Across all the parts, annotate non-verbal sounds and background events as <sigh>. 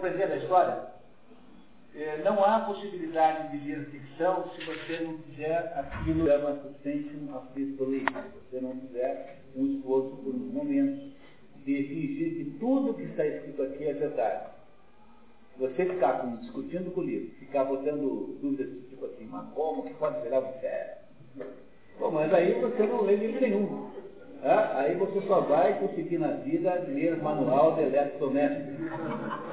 aprender da história, é, não há possibilidade de ler ficção se você não fizer aquilo que chama suspension of disbelief. Se você não fizer um esforço por um momento de fingir que tudo que está escrito aqui é verdade. Você ficar com, discutindo com o livro, ficar botando dúvidas tipo assim, mas como que pode virar um inferno? Bom, mas aí você não lê livro nenhum. Aí você só vai conseguir na vida ler manual de eletrodoméstico.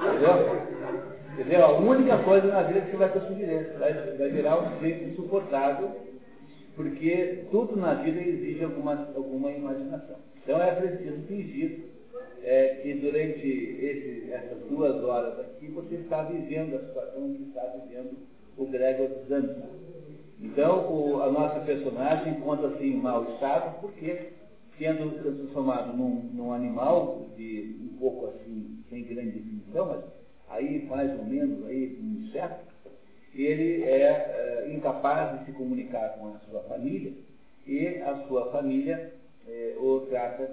Entendeu? Entendeu? A única coisa na vida que você vai conseguir ler. Vai, vai virar um jeito insuportável, porque tudo na vida exige alguma, alguma imaginação. Então é preciso fingir é, que durante esse, essas duas horas aqui você está vivendo a situação que está vivendo o Gregor Zanza. Então o, a nossa personagem encontra-se em mau estado porque sendo transformado num, num animal de um pouco assim, sem grande definição, mas aí mais ou menos aí um inseto, ele é, é incapaz de se comunicar com a sua família e a sua família é, o trata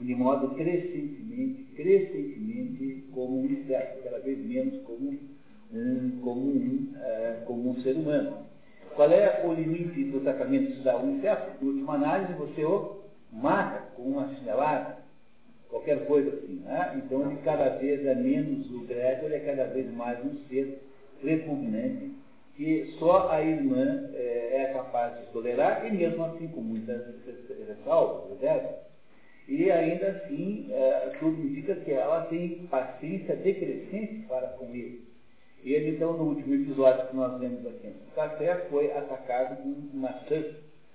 de modo crescentemente, crescentemente como um inseto, cada vez menos como um, como um, é, como um ser humano. Qual é o limite do tratamento de um inseto? Em última análise, você o mata com uma chinelada, qualquer coisa assim. Né? Então ele cada vez é menos o Gregor, ele é cada vez mais um ser repugnante que só a irmã é, é capaz de tolerar, e mesmo assim com muitas ressalvas, e ainda assim é, tudo indica que ela tem paciência decrescente para com ele. E ele então no último episódio que nós vemos aqui no café foi atacado com maçã,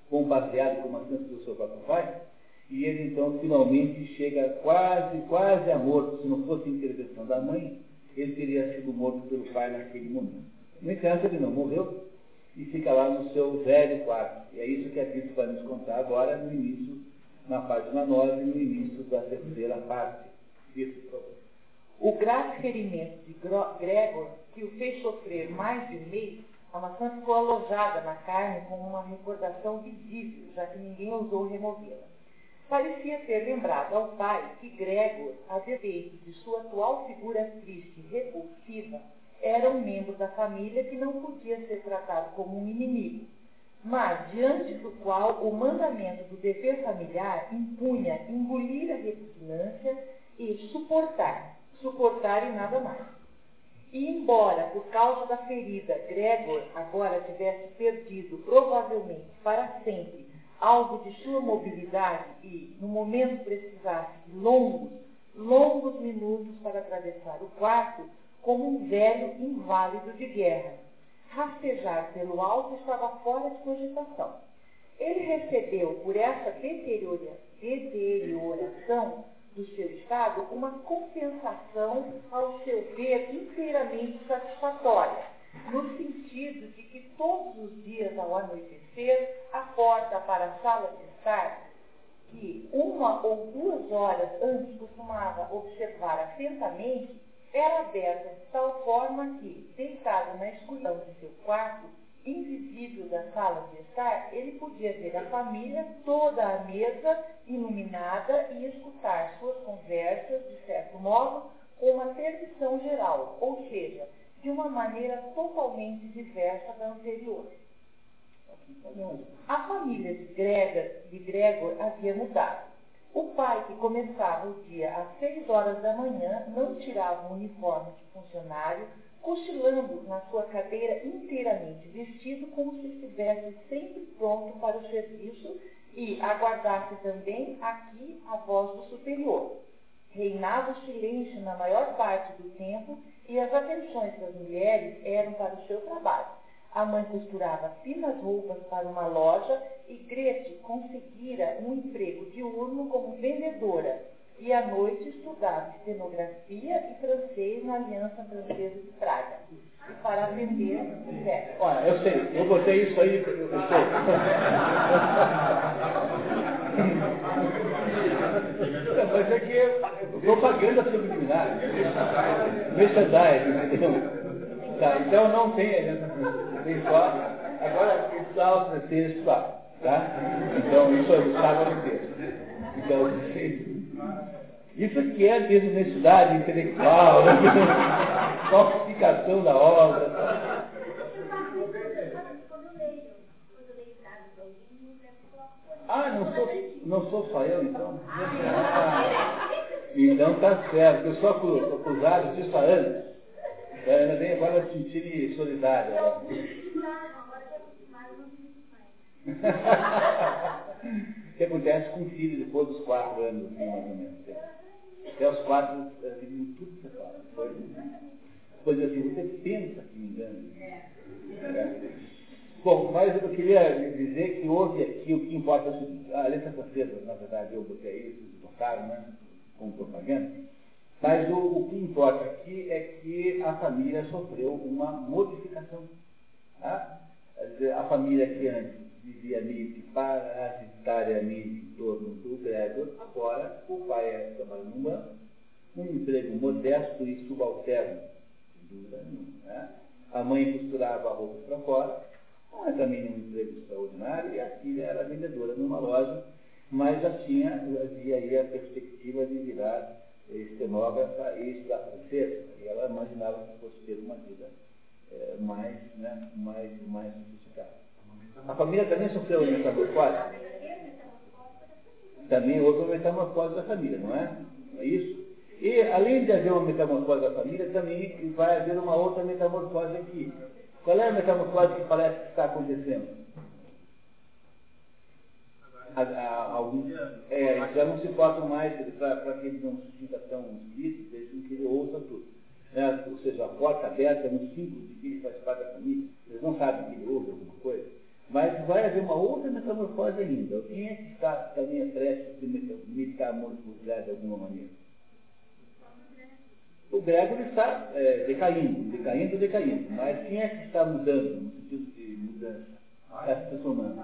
bombardeado com maçãs pelo seu próprio pai, e ele então finalmente chega quase, quase a morto. Se não fosse intervenção da mãe, ele teria sido morto pelo pai naquele momento. No entanto, ele não morreu e fica lá no seu velho quarto. E é isso que a Cristo vai nos contar agora no início, na página 9, no início da terceira parte. Isso, por favor. O grave ferimento de Gregor, que o fez sofrer mais de um mês, a maçã ficou alojada na carne como uma recordação visível, já que ninguém ousou removê-la. Parecia ter lembrado ao pai que Gregor, a despeito de sua atual figura triste e repulsiva, era um membro da família que não podia ser tratado como um inimigo, mas diante do qual o mandamento do dever familiar impunha engolir a repugnância e suportar, suportar e nada mais. E embora, por causa da ferida, Gregor agora tivesse perdido, provavelmente para sempre, algo de sua mobilidade e, no momento precisasse de longos, longos minutos para atravessar o quarto, como um velho inválido de guerra. Rastejar pelo alto estava fora de cogitação. Ele recebeu, por essa deterioração do seu estado, uma compensação, ao seu ver, inteiramente satisfatória, no sentido de que todos os dias ao anoitecer, a porta para a sala de estar, que uma ou duas horas antes costumava observar atentamente, era aberta de tal forma que, deitado na escuridão de seu quarto, invisível da sala de estar, ele podia ver a família toda à mesa, iluminada, e escutar suas conversas, de certo modo, com uma permissão geral, ou seja, de uma maneira totalmente diversa da anterior. A família de Gregor, de Gregor havia mudado. O pai, que começava o dia às seis horas da manhã, não tirava o uniforme de funcionário, cochilando na sua cadeira inteiramente vestido, como se estivesse sempre pronto para o serviço e aguardasse também aqui a voz do superior. Reinava o silêncio na maior parte do tempo e as atenções das mulheres eram para o seu trabalho. A mãe costurava finas roupas para uma loja e Grete conseguira um emprego diurno como vendedora e à noite estudava estenografia e francês na Aliança Francesa de Praga. Para atender o Olha, eu sei, eu botei isso aí, eu sei. Mas é que propaganda subliminar. Merchandising, entendeu? Tá, então não tem aliança francesa, tem só. Agora, o francês estudar. Tá? Então, isso estava no texto. Então, isso aqui é desonestidade intelectual. Né? <laughs> falsificação da obra. Ah, não sou, não sou só eu, então? Ah, então tá certo. Eu sou acusado disso há anos. Ainda bem agora sentir solidário. o <laughs> <laughs> que acontece com o filho depois dos quatro anos, assim, mais ou menos. Até os quatro, vivem tudo separado. Foi, depois assim, você pensa que me engano. É. Bom, mas eu queria dizer que houve aqui, o que importa, a letra francesa, na verdade, eu botei isso, tocaram, né, com propaganda, mas o, o, que importa aqui é que a família sofreu uma modificação. Tá? A família que antes vivia meio que parasitariamente em torno do Gregor, agora o pai é trabalha num banco, um emprego modesto e subalterno, sem dúvida nenhuma. Né? A mãe costurava roupas para fora, não é também um emprego extraordinário, e a filha era vendedora numa loja, mas já tinha, havia aí a perspectiva de virar estenógrafa e estudar francês. E ela imaginava que fosse ter uma vida é, mais, né, mais, mais sofisticada. A família também sofreu uma metamorfose. Também houve uma metamorfose da família, não é? Não é isso? E além de haver uma metamorfose da família, também vai haver uma outra metamorfose aqui. Qual é a metamorfose que parece que está acontecendo? A, a, alguns, é, já não se importam mais para que ele não se sinta tão explícito, deixem que ele ouça tudo. É, ou seja, a porta aberta no símbolo de que ele faz parte da família. Eles não sabem que ele ouve alguma coisa. Mas vai haver uma outra metamorfose ainda. Quem é que está também prestes de metamorfosear de alguma maneira? o Gregor está é, decaindo, decaindo, decaindo. Mas quem é que está mudando, no sentido de mudança? Está se transformando.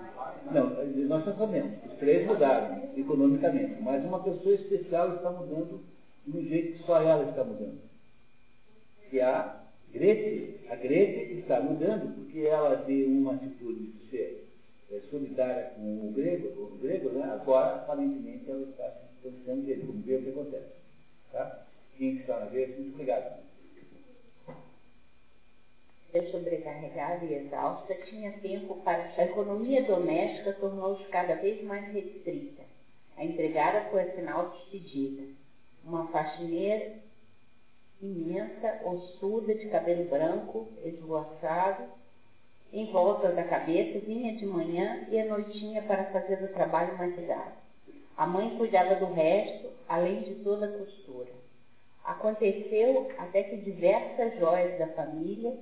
Não, nós já sabemos. Os três mudaram economicamente. Mas uma pessoa especial está mudando de um jeito que só ela está mudando. Que é a Grete. A Grete está mudando porque ela tem uma atitude de ser é, solidária com o grego, o grego né? agora, aparentemente, ela está se distanciando dele. Vamos ver o que acontece. Tá? Quem está na vez, muito obrigado. Eu sobrecarregada e exausta, tinha tempo para. A economia doméstica tornou-se cada vez mais restrita. A empregada foi afinal despedida. Uma faxineira imensa, ossuda, de cabelo branco, esvoaçado, em volta da cabeça, vinha de manhã e à noitinha para fazer o trabalho mais pesado. A mãe cuidava do resto, além de toda a costura. Aconteceu até que diversas joias da família,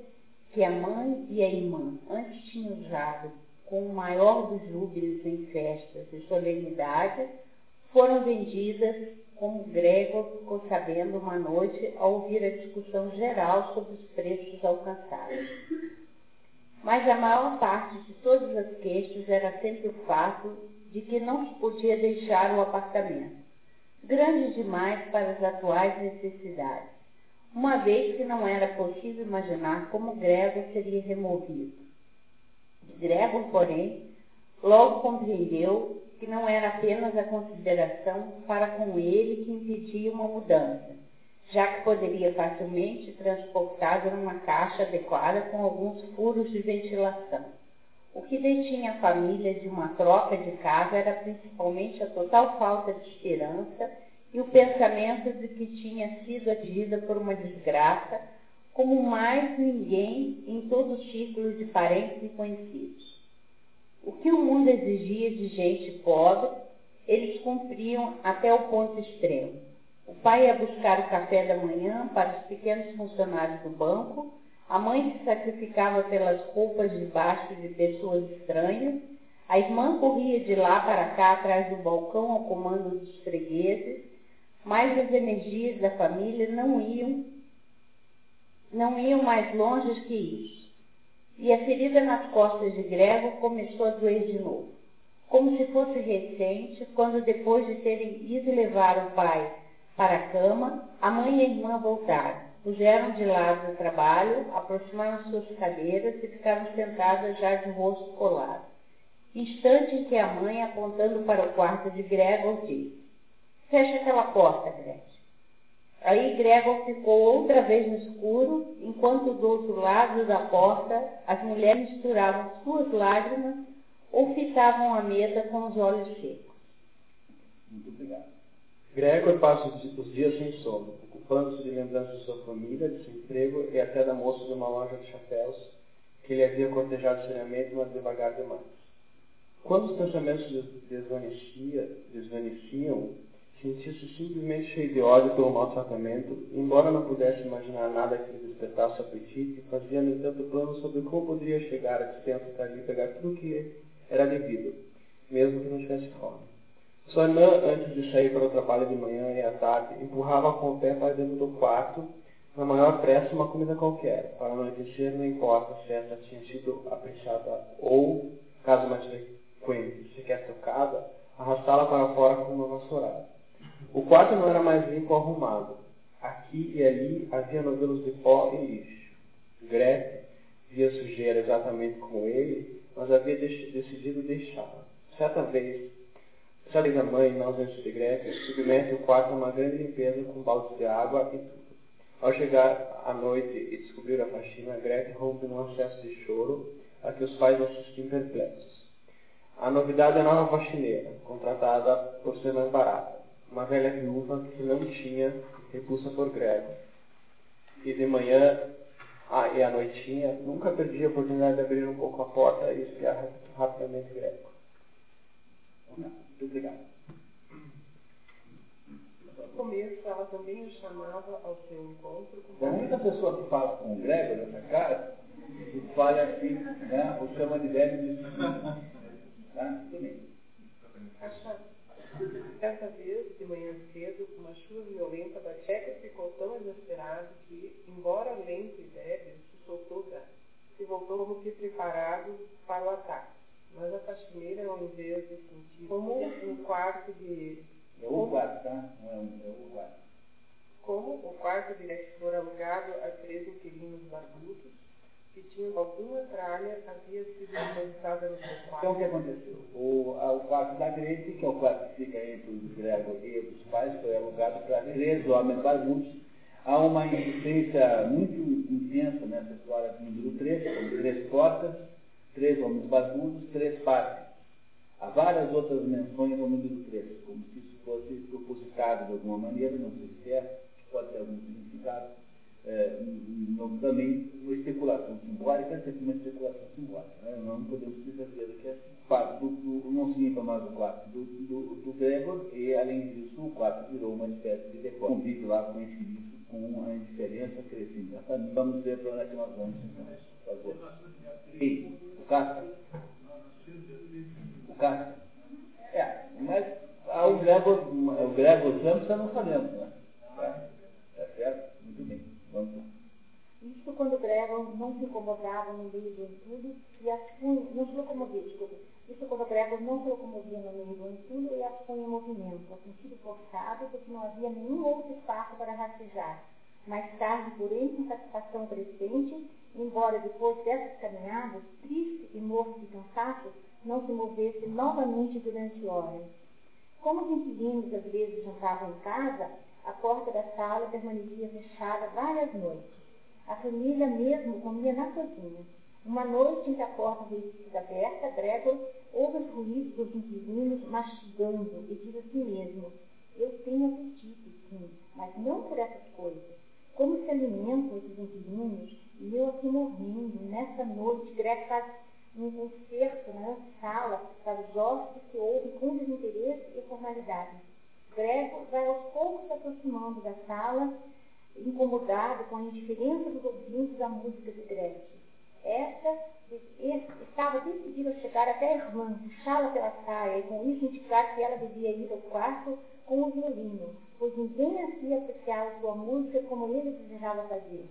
que a mãe e a irmã antes tinham usado com o maior dos júbilos em festas e solenidades, foram vendidas como Gregor ficou sabendo uma noite ao ouvir a discussão geral sobre os preços alcançados. Mas a maior parte de todas as queixas era sempre o fato de que não se podia deixar o apartamento grande demais para as atuais necessidades, uma vez que não era possível imaginar como Gregor seria removido. Gregor, porém, logo compreendeu que não era apenas a consideração para com ele que impedia uma mudança, já que poderia facilmente transportado numa caixa adequada com alguns furos de ventilação. O que detinha a família de uma troca de casa era principalmente a total falta de esperança e o pensamento de que tinha sido atingida por uma desgraça, como mais ninguém em todo o círculo de parentes e conhecidos. O que o mundo exigia de gente pobre, eles cumpriam até o ponto extremo. O pai ia buscar o café da manhã para os pequenos funcionários do banco, a mãe se sacrificava pelas roupas de baixo de pessoas estranhas, a irmã corria de lá para cá atrás do balcão ao comando dos fregueses, mas as energias da família não iam, não iam mais longe que isso. E a ferida nas costas de Gregor começou a doer de novo, como se fosse recente, quando depois de terem ido levar o pai para a cama, a mãe e a irmã voltaram puseram de lado o trabalho, aproximaram suas cadeiras e ficaram sentadas já de rosto colado. Instante em que a mãe, apontando para o quarto de Gregor, disse, fecha aquela porta, Gretchen. Aí Gregor ficou outra vez no escuro, enquanto do outro lado da porta as mulheres misturavam suas lágrimas ou fitavam a mesa com os olhos secos. Muito obrigado. Gregor passa os dias sem sono, ocupando-se de lembranças de sua família, de seu emprego e até da moça de uma loja de chapéus que ele havia cortejado seriamente, mas devagar demais. Quando os pensamentos desvaneciam, sentia-se simplesmente cheio de ódio pelo maltratamento, embora não pudesse imaginar nada que lhe despertasse apetite, fazia, no entanto, planos sobre como poderia chegar a lhe pegar tudo que era devido, mesmo que não tivesse fome. Sua irmã, antes de sair para o trabalho de manhã e à tarde, empurrava com o pé para dentro do quarto, na maior pressa, uma comida qualquer. Para anoitecer, não importa se essa tinha sido apreciada ou, caso mais frequente, sequer tocada, arrastá-la para fora com uma vassourada. O quarto não era mais limpo arrumado. Aqui e ali havia novelos de pó e lixo. Grete via sujeira exatamente como ele, mas havia decidido deixá-la. Certa vez, certa vez a mãe, na ausência de Grete, submete o quarto a uma grande limpeza com baldes de água e tudo. Ao chegar à noite e descobrir a faxina, Grete rompe num acesso de choro a que os pais assistem perplexos. A novidade é a nova faxineira, contratada por ser mais barata, uma velha viúva que não tinha repulsa por Gregor. E de manhã ah, e à noitinha, nunca perdia a oportunidade de abrir um pouco a porta e espiar rapidamente Gregor. Muito obrigado. No começo, ela também o chamava ao seu encontro. A única pessoa que fala com o Gregor nessa cara, que fala assim, né, o chama de velho de <laughs> tá? Tudo bem. Certa vez, de manhã cedo, uma chuva violenta da Tcheca ficou tão exasperado que, embora lento e débil, se soltou da se voltou como que preparado para o ataque. Mas a faxineira, ao invés de sentir como um quarto de. É o quarto, tá? Não é um, é o quarto. Como o quarto de que fora alugado a três inquilinos barbudos, que tinham alguma tralha, havia sido depositada no seu quarto. Então o que aconteceu? O, a, o quarto da Grete, que é o quarto que fica entre os Gregor e os pais, foi alugado para três homens barbudos. Há uma insistência muito intensa nessa história do número 3, com três portas, três homens barbudos, três partes. Há várias outras menções ao número 3, como se isso fosse propositado de alguma maneira, não sei se é, pode ter algum significado é, também uma especulação simbólica, sempre uma especulação simbólica. Né? Não podemos ter certeza que é parte do, do, não significa mais o quarto do, do, do Gregor, e além disso, o quarto virou uma espécie de decoro. Convive lá com isso, com a indiferença crescente. Vamos ver para onde é que nós vamos por favor. E, o Castro? O Castro? É, mas o Gregor, o Gregor Samson não sabemos, né? Tá, tá certo? Muito bem. Isso quando Gregor não se incomodava no meio do entulho e as punha, não se locomovia, desculpa. Isso quando Gregor não se locomovia no meio do entulho e as punha em movimento, a sentido forçado, porque não havia nenhum outro espaço para rastejar. Mais tarde, porém, com satisfação crescente, embora depois dessas caminhadas, triste e morto de cansaço, não se movesse novamente durante horas. Como os inquilinos às vezes jantavam em casa, a porta da sala permanecia fechada várias noites. A família mesmo comia na cozinha. Uma noite em que a porta veio aberta, Gregor ouve os ruídos dos inquilinos mastigando e diz a si mesmo, eu tenho apetite, sim, mas não por essas coisas. Como se alimentam esses inquilinos e eu aqui morrendo, nessa noite, Gregor faz um concerto na sala para os hóspedes que ouvem com desinteresse e formalidade. Gregor vai aos poucos se aproximando da sala, incomodado com a indiferença dos ouvintes à música de Gretchen. Esta estava decidida a chegar até a irmã, puxá-la pela saia e com isso indicar que ela devia ir ao quarto com o violino, pois ninguém havia apreciado sua música como ele desejava fazer.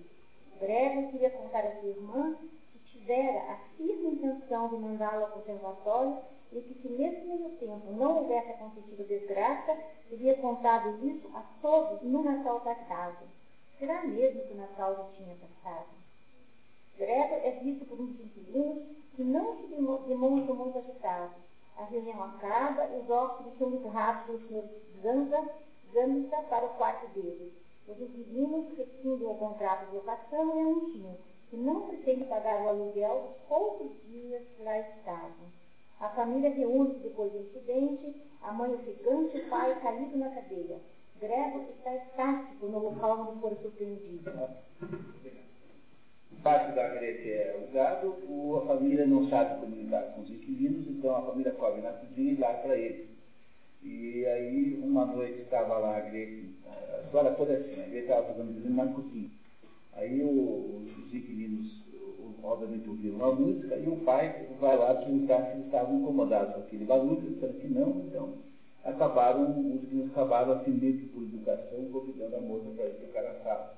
Gregor queria contar a sua irmã que tivera a firme intenção de mandá-la ao conservatório e que se nesse meio tempo não houvesse acontecido desgraça, teria contado isso a todos no Natal passado. Será mesmo que o Natal já tinha passado? Gregor é visto por uns inquilinos que não se demonstram muito agitados. A reunião acaba e os hóspedes são empurrados pelo senhor Zanza, Zanza para o quarto deles. Os inquilinos rescindem o contrato de locação e anunciam que não pretende pagar o aluguel dos poucos dias que lá estavam. A família reúne-se depois do incidente, a mãe ofegante e o pai caído na cadeira. Gregor está estático no local onde for surpreendido. Parte da greve é usado, a família não sabe comunicar com os inquilinos, então a família cobre na cozinha e dá para eles. E aí, uma noite estava lá a Grete, a história toda é assim, a Grete estava fazendo na cozinha. Aí o, os inquilinos, obviamente, ouviram a música e o pai vai lá perguntar se eles estavam incomodados com aquele barulho, disseram que não, então acabaram, os inquilinos acabaram, assim, por educação, convidando a moça para ir tocar a sala.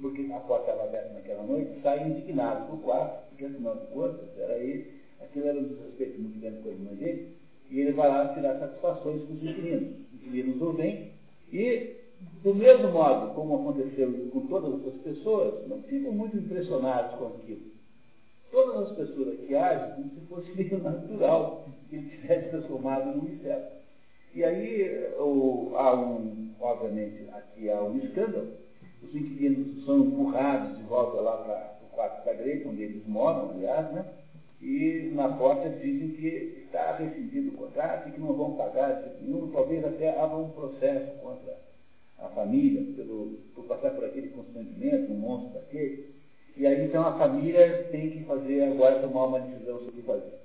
Porque a porta estava aberta naquela noite, saem indignados do quarto, porque afinal de contas, era ele, aquilo era um desrespeito muito grande com a irmã dele, e ele vai lá tirar satisfações com os inquilinos. Os inquilinos o vêm e, do mesmo modo como aconteceu com todas as pessoas, não ficam muito impressionados com aquilo. Todas as pessoas aqui agem como se fosse meio <laughs> natural que ele tivesse transformado num inseto. E aí o, há um, obviamente, aqui há um escândalo. Os inquilinos são empurrados de volta lá para o quarto da grega, onde eles moram, aliás, né? e na porta dizem que está rescindido o contrato e que não vão pagar de nenhum, talvez até haja um processo contra a família, pelo, por passar por aquele constrangimento, um monstro daquele. E aí então a família tem que fazer agora tomar uma decisão sobre o que fazer.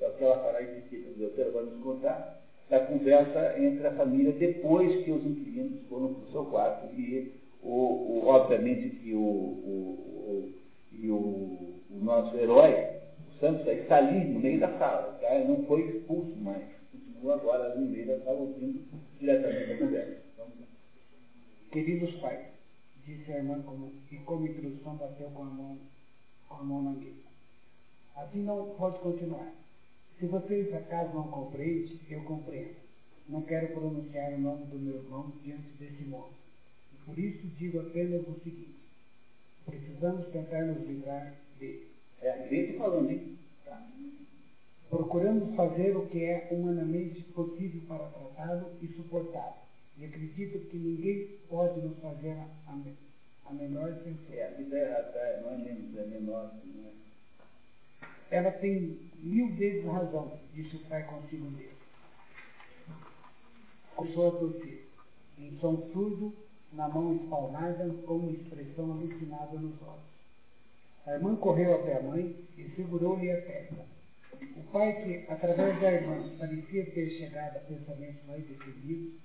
É o que ela fará em seguida. O doutor vai nos contar da conversa entre a família depois que os inquilinos foram para o seu quarto e o, o, obviamente que o, o, e o, o nosso herói Santos está ali no meio da sala, tá? não foi expulso mais. Continua agora no meio da sala ouvindo diretamente a conversa. Queridos pais, disse a irmã como, e como introdução bateu com a mão, com a mão na mesa. Assim não pode continuar. Se vocês acaso não compreendem, eu compreendo. Não quero pronunciar o nome do meu irmão diante desse modo. E por isso digo apenas o seguinte: precisamos tentar nos livrar dele. É a gente falando, hein? Tá. Procuramos fazer o que é humanamente possível para tratá-lo e suportá-lo. E acredito que ninguém pode nos fazer a, a menor censura. É, a vida é, não é menos, é menor. Não é. Ela tem mil vezes razão, disse o pai consigo mesmo. Começou a tossir, em som surdo, na mão espalmada, com uma expressão alucinada nos olhos. A irmã correu até a mãe e segurou-lhe a testa. O pai, que, através da irmã, parecia ter chegado a pensamentos mais definidos,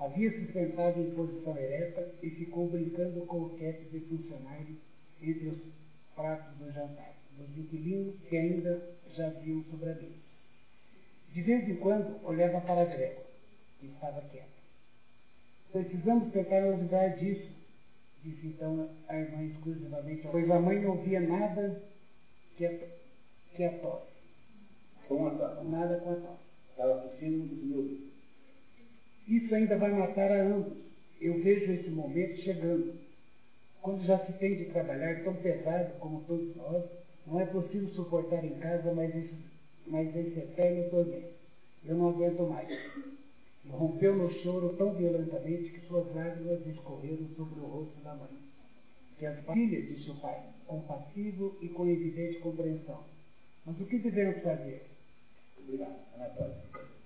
havia se sentado em posição ereta e ficou brincando com o cap de funcionário entre os pratos do jantar, dos inquilinos que ainda já viam sobre a mesa. De vez em quando, olhava para Gregor, que estava quieto. Precisamos tentar livrar disso, disse então a irmã exclusivamente, pois a mãe não ouvia nada que a, que a tosse. Com a tosse? Nada com a tosse. Estava tossindo dos meus. Isso ainda vai matar a ambos. Eu vejo esse momento chegando. Quando já se tem de trabalhar tão pesado como todos nós, não é possível suportar em casa mais esse, mais esse eterno tormento. Eu não aguento mais. E rompeu no choro tão violentamente que suas lágrimas escorreram sobre o rosto da mãe. Que as filhas, disse o pai, compassivo e com evidente compreensão. Mas o que devemos fazer? Obrigado. Anatólia. A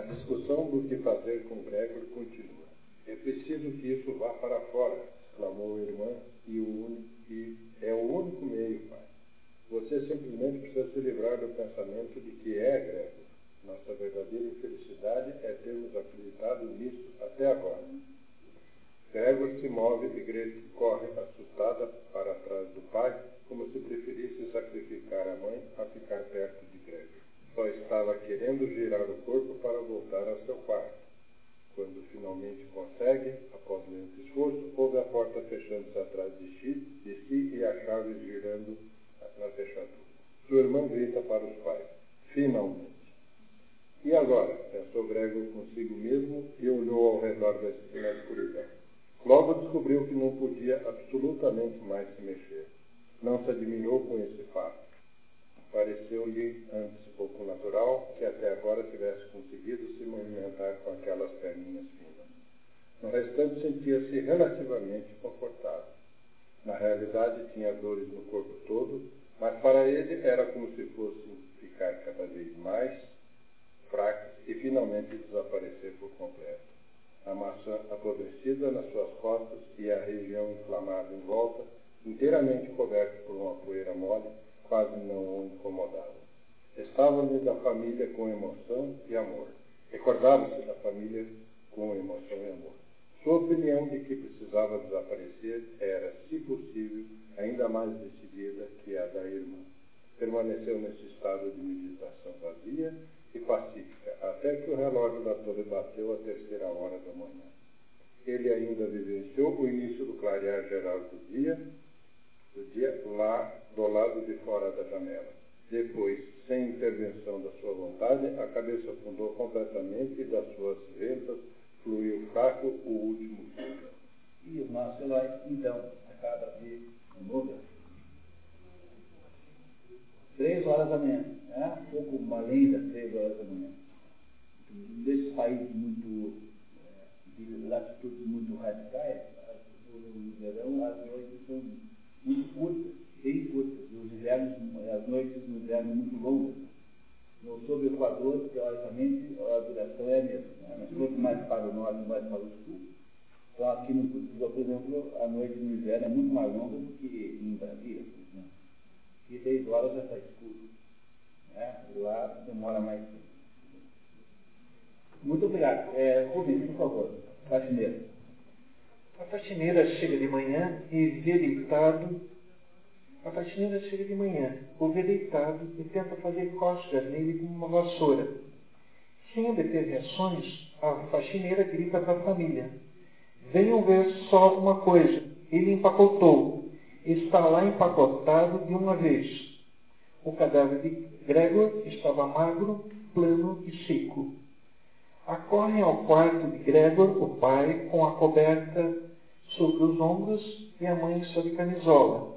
discussão do que fazer com Gregor continua. É preciso que isso vá para fora, exclamou a irmã, e, o único, e é o único meio, pai. Você simplesmente precisa se livrar do pensamento de que é Gregor. Nossa verdadeira infelicidade é termos acreditado nisso até agora. Gregor se move e Grete corre assustada para trás do pai, como se preferisse sacrificar a mãe a ficar perto de Gregor. Só estava querendo girar o corpo para voltar ao seu quarto. Quando finalmente consegue, após lento esforço, ouve a porta fechando-se atrás de si, de si e a chave girando na fechadura. Sua irmã grita para os pais. Finalmente. E agora? Pensou Gregor consigo mesmo e olhou ao redor da escuridão. Logo descobriu que não podia absolutamente mais se mexer. Não se admirou com esse fato. Pareceu-lhe antes pouco natural que até agora tivesse conseguido se movimentar com aquelas perninhas finas. No restante, sentia-se relativamente confortável. Na realidade, tinha dores no corpo todo, mas para ele era como se fossem ficar cada vez mais fracos e finalmente desaparecer por completo. A maçã apodrecida nas suas costas e a região inflamada em volta, inteiramente coberta por uma poeira mole, quase não o incomodava. Estava-lhe da família com emoção e amor. Recordava-se da família com emoção e amor. Sua opinião de que precisava desaparecer era, se possível, ainda mais decidida que a da irmã. Permaneceu nesse estado de meditação vazia e pacífica, até que o relógio da torre bateu a terceira hora da manhã. Ele ainda vivenciou o início do clarear geral do dia, do dia lá do lado de fora da janela. Depois, sem intervenção da sua vontade, a cabeça afundou completamente e das suas ventas fluiu fraco o último fio. E o nosso então, acaba de muda. Três horas da manhã, né? um pouco das três horas da manhã. Desses países muito, é, de latitudes muito radicais, no verão as noites são muito curtas, bem curtas, e os invernos, as noites no inverno muito longas. No sobre o Equador, teoricamente, a duração é a mesma, né? mas quanto mais para o norte, mais para o sul. Então aqui no Portugal, por exemplo, a noite no inverno é muito mais longa do que em Brasília, por exemplo. E 10 horas já está escuro. Né? Lá demora mais tempo. Muito obrigado. É, Rubens, por favor, faxineiro. A faxineira chega de manhã e vê deitado. A faxineira chega de manhã, o vê deitado e tenta fazer cócegas nele com uma vassoura. Sem obter reações, a faxineira grita para a família. Venham ver só alguma coisa. Ele empacotou. Está lá empacotado de uma vez. O cadáver de Gregor estava magro, plano e seco. Acorrem ao quarto de Gregor, o pai, com a coberta sobre os ombros e a mãe sob camisola.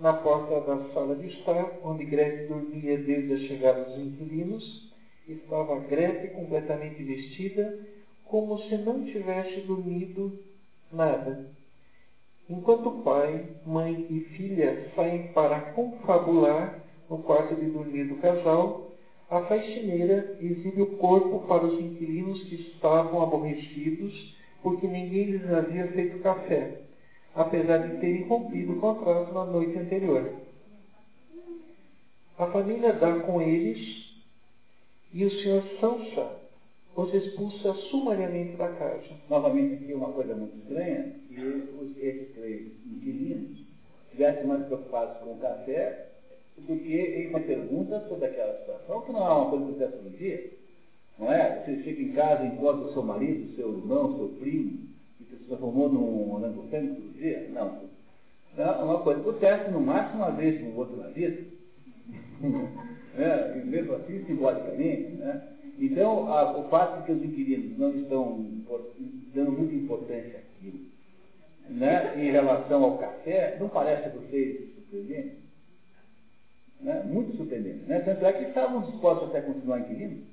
Na porta da sala de estar, onde Gregor dormia desde a chegada dos inquilinos, estava Grete completamente vestida, como se não tivesse dormido nada. Enquanto pai, mãe e filha saem para confabular no quarto de dormir do casal, a faxineira exibe o corpo para os inquilinos que estavam aborrecidos porque ninguém lhes havia feito café, apesar de terem rompido o contrato na noite anterior. A família dá com eles e o senhor Sansa os expulsa sumariamente da casa. Novamente aqui uma coisa muito estranha, que os, esses três inquilinos estivessem mais preocupados com o café do que em uma pergunta sobre aquela situação, que não é uma coisa que acontece no dia. Não é? Você chega em casa, encontra o seu marido, seu irmão, seu primo, que se transformou num orangotângo todo dia? Não. É uma coisa acontece no máximo uma vez com o outro na vida. <laughs> é, e mesmo assim, simbolicamente, né? Então, a, o fato de que os inquilinos não estão dando muita importância àquilo, né, em relação ao café, não parece a vocês surpreendente? Né? Muito surpreendente. Né? Tanto é que estavam dispostos até a continuar inquilinos,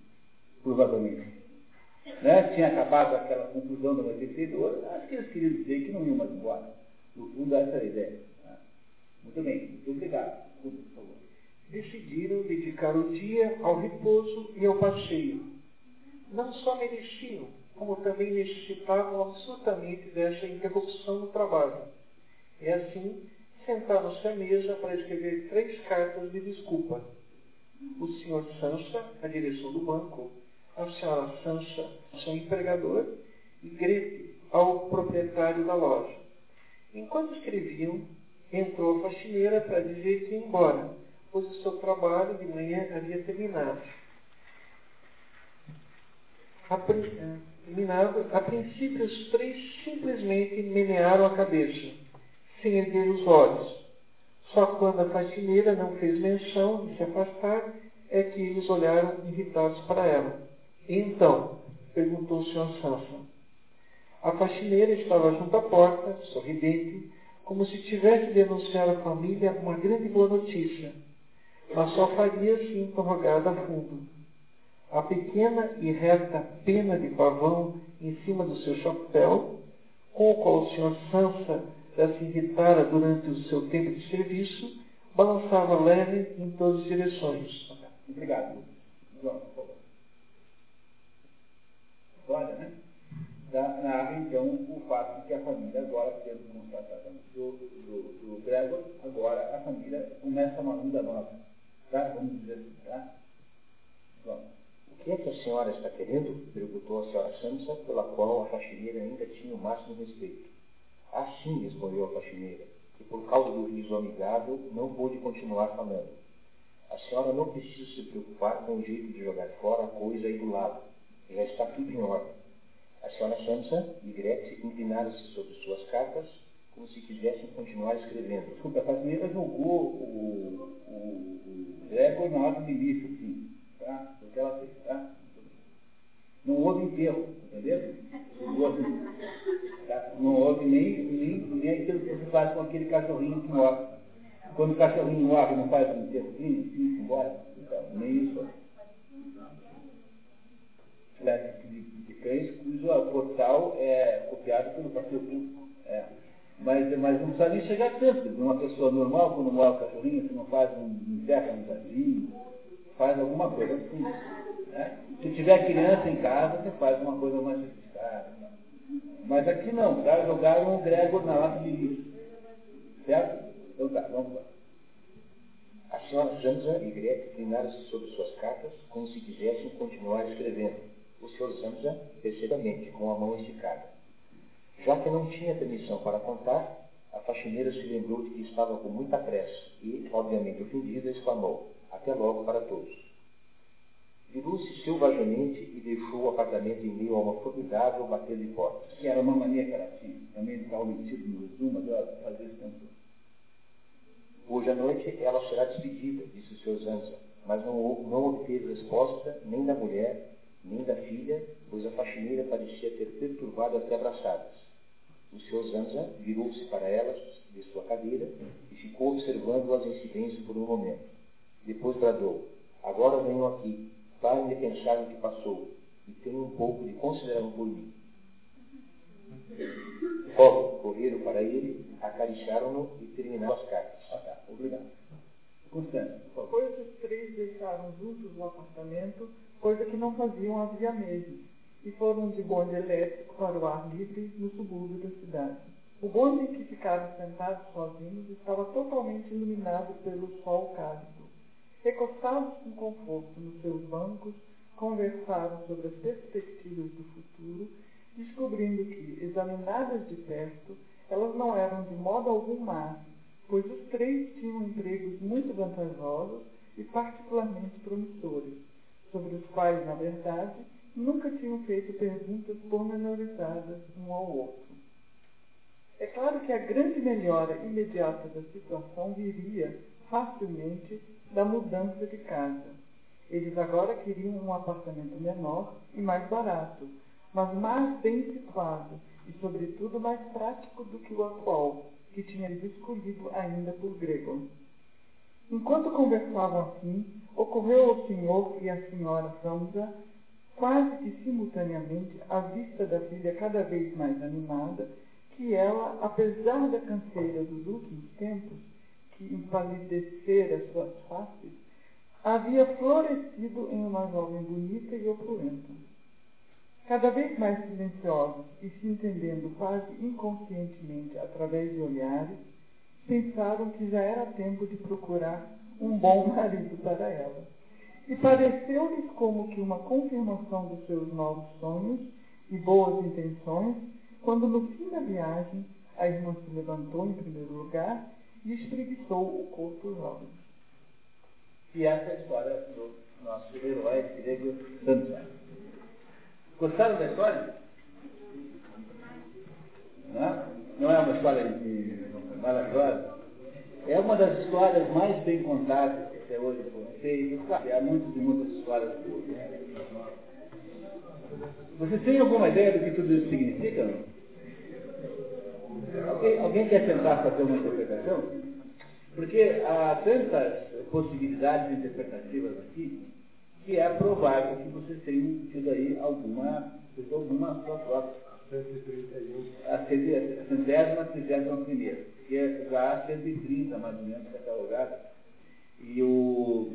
provavelmente. Né? Tinha acabado aquela conclusão da anterior, acho que eles queriam dizer que não iam mais embora. No fundo, essa era a ideia. Né? Muito bem, muito obrigado. Por favor decidiram dedicar o dia ao repouso e ao passeio. Não só mereciam, como também necessitavam absolutamente dessa interrupção no trabalho. E assim, sentaram-se à mesa para escrever três cartas de desculpa. O Sr. Sansa, a direção do banco, a senhora Sansa, seu empregador, e Grete, ao proprietário da loja. Enquanto escreviam, entrou a faxineira para dizer que ia embora pois o seu trabalho de manhã havia terminado. A, eh, terminado, a princípio, os três simplesmente menearam a cabeça, sem erguer os olhos. Só quando a faxineira não fez menção de se afastar, é que eles olharam irritados para ela. Então? perguntou o Sr. Sanson. A faxineira estava junto à porta, sorridente, como se tivesse de anunciar à família uma grande boa notícia mas só faria-se interrogada a fundo. A pequena e reta pena de pavão em cima do seu chapéu com o qual o Sr. Sansa se irritara durante o seu tempo de serviço, balançava leve em todas as direções. Obrigado. Olha, né? narra então o fato de que a família agora, tendo constatado do, do, do Gregor, agora a família começa uma vida nova. Tá? Vamos dizer assim, tá? Vamos. O que é que a senhora está querendo? perguntou a senhora Samsa, pela qual a faxineira ainda tinha o máximo respeito. Assim, respondeu a faxineira, que por causa do riso amigável não pôde continuar falando. A senhora não precisa se preocupar com o jeito de jogar fora a coisa aí do lado. Já está tudo em ordem. A senhora Samsa e inclinaram-se sobre suas cartas, como se quisessem continuar escrevendo. Desculpa, a faxineira jogou o, o, o Gregor na hora de lixo, sim. Tá? O que ela fez, tá? Não houve enterro, entendeu? Não houve, tá? não houve nem, nem, nem aquilo que se faz com aquele cachorrinho que morre. Quando o cachorrinho morre, não faz um enterrozinho, assim, embora. Então, nem isso. Espécie de, de cães cujo portal é copiado pelo pastor público. É. Mas, mas não precisa nem chegar tanto. Uma pessoa normal, quando morre o cachorrinho, você não faz um enterra no jardim, faz alguma coisa assim. Né? Se tiver criança em casa, você faz uma coisa mais sofisticada. Mas aqui não, tá? Jogaram o Gregor na lata de lixo. Certo? Então tá, vamos lá. A senhora Zamza e Greta inclinaram-se sobre suas cartas, como se quisessem continuar escrevendo. O senhor Zamza, perfeitamente, com a mão esticada. Já que não tinha permissão para contar, a faxineira se lembrou de que estava com muita pressa e, obviamente ofendida, exclamou: Até logo para todos. Virou-se selvagamente e deixou o apartamento em meio a uma formidável bater de portas. Que era uma mania que ela tinha, também estava metido no resumo, mas ela fazia isso tempo Hoje à noite ela será despedida, disse o Sr. Zanza, mas não, não obteve resposta nem da mulher, nem da filha, pois a faxineira parecia ter perturbado as abraçadas. O Sr. Zanza virou-se para elas de sua cadeira e ficou observando-as silêncio por um momento. Depois bradou: Agora venham aqui, Parem de pensar no que passou e tenham um pouco de consideração por mim. Logo, correram para ele, acariciaram-no e terminaram as cartas. Ah, tá. Obrigado. Constância. Depois os três deixaram juntos o apartamento, coisa que não faziam havia meses, e foram de bonde elétrico para o ar livre no subúrbio da cidade. O bonde em que ficaram sentados sozinhos estava totalmente iluminado pelo sol cálido. Recostados com conforto nos seus bancos, conversaram sobre as perspectivas do futuro, descobrindo que, examinadas de perto, elas não eram de modo algum más, pois os três tinham empregos muito vantajosos e particularmente promissores, sobre os quais, na verdade, nunca tinham feito perguntas pormenorizadas um ao outro. É claro que a grande melhora imediata da situação viria, facilmente, da mudança de casa. Eles agora queriam um apartamento menor e mais barato, mas mais bem situado e, sobretudo, mais prático do que o atual, que tinha sido escolhido ainda por Gregor. Enquanto conversavam assim, ocorreu ao senhor e à senhora Samsa, quase que simultaneamente, à vista da filha cada vez mais animada, que ela, apesar da canseira dos últimos tempos, que empalidecera suas faces, havia florescido em uma jovem bonita e opulenta. Cada vez mais silenciosos e se entendendo quase inconscientemente através de olhares, pensaram que já era tempo de procurar um bom <laughs> marido para ela. E pareceu-lhes como que uma confirmação dos seus novos sonhos e boas intenções, quando no fim da viagem a irmã se levantou em primeiro lugar e espreguiçou o corpo jovem. E essa é a história do nosso herói grego Santos. Gostaram da história? Não? Não é uma história de maravilhosa? É uma das histórias mais bem contadas até hoje foram feitas. Há muitas e muitas histórias boas. Vocês têm alguma ideia do que tudo isso significa? Alguém, alguém quer tentar fazer uma interpretação? Porque há tantas possibilidades interpretativas aqui que é provável que vocês tenham tido aí alguma, alguma sua própria. 131. A centésima, trigésima primeira. Porque já há 130 mais ou menos catalogadas. E, o,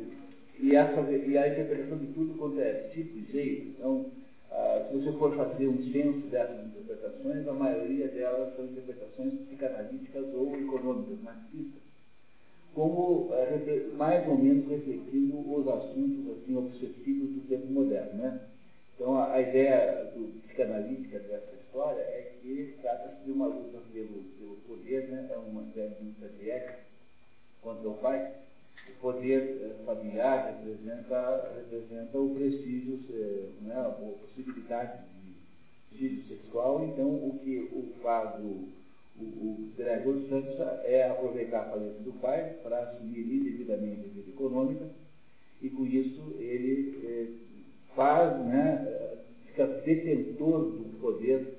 e, essa, e a interpretação de tudo quanto é tipo e jeito. Então, ah, se você for fazer um censo dessas interpretações, a maioria delas são interpretações psicanalíticas ou econômicas, marxistas, como eh, mais ou menos refletindo os assuntos assim, obsessivos do tempo moderno. Né? Então, a, a ideia do, psicanalítica dessa história é que trata-se de uma luta pelo, pelo poder, né? é uma, é luta de ética contra o pai. O poder eh, familiar representa, representa o prestígio, né? a possibilidade de filho sexual, então o que o faz o, o Santos é aproveitar a falência do pai para assumir indevidamente a vida econômica e com isso ele eh, faz, né, fica detentor do poder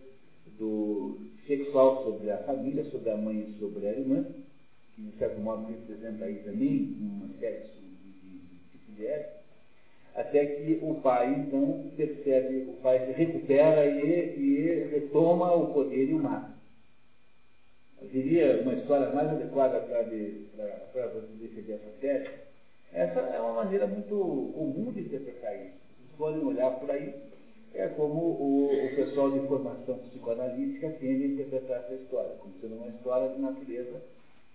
do sexual sobre a família, sobre a mãe e sobre a irmã, que de certo modo representa aí também uma série de, ética, até que o pai então percebe, o pai se recupera e, e retoma o poder e o mata. Eu diria uma história mais adequada para defender essa tese. Essa é uma maneira muito comum de interpretar isso. Vocês podem olhar por aí, é como o, o pessoal de formação psicoanalítica tende a interpretar essa história, como sendo uma história de natureza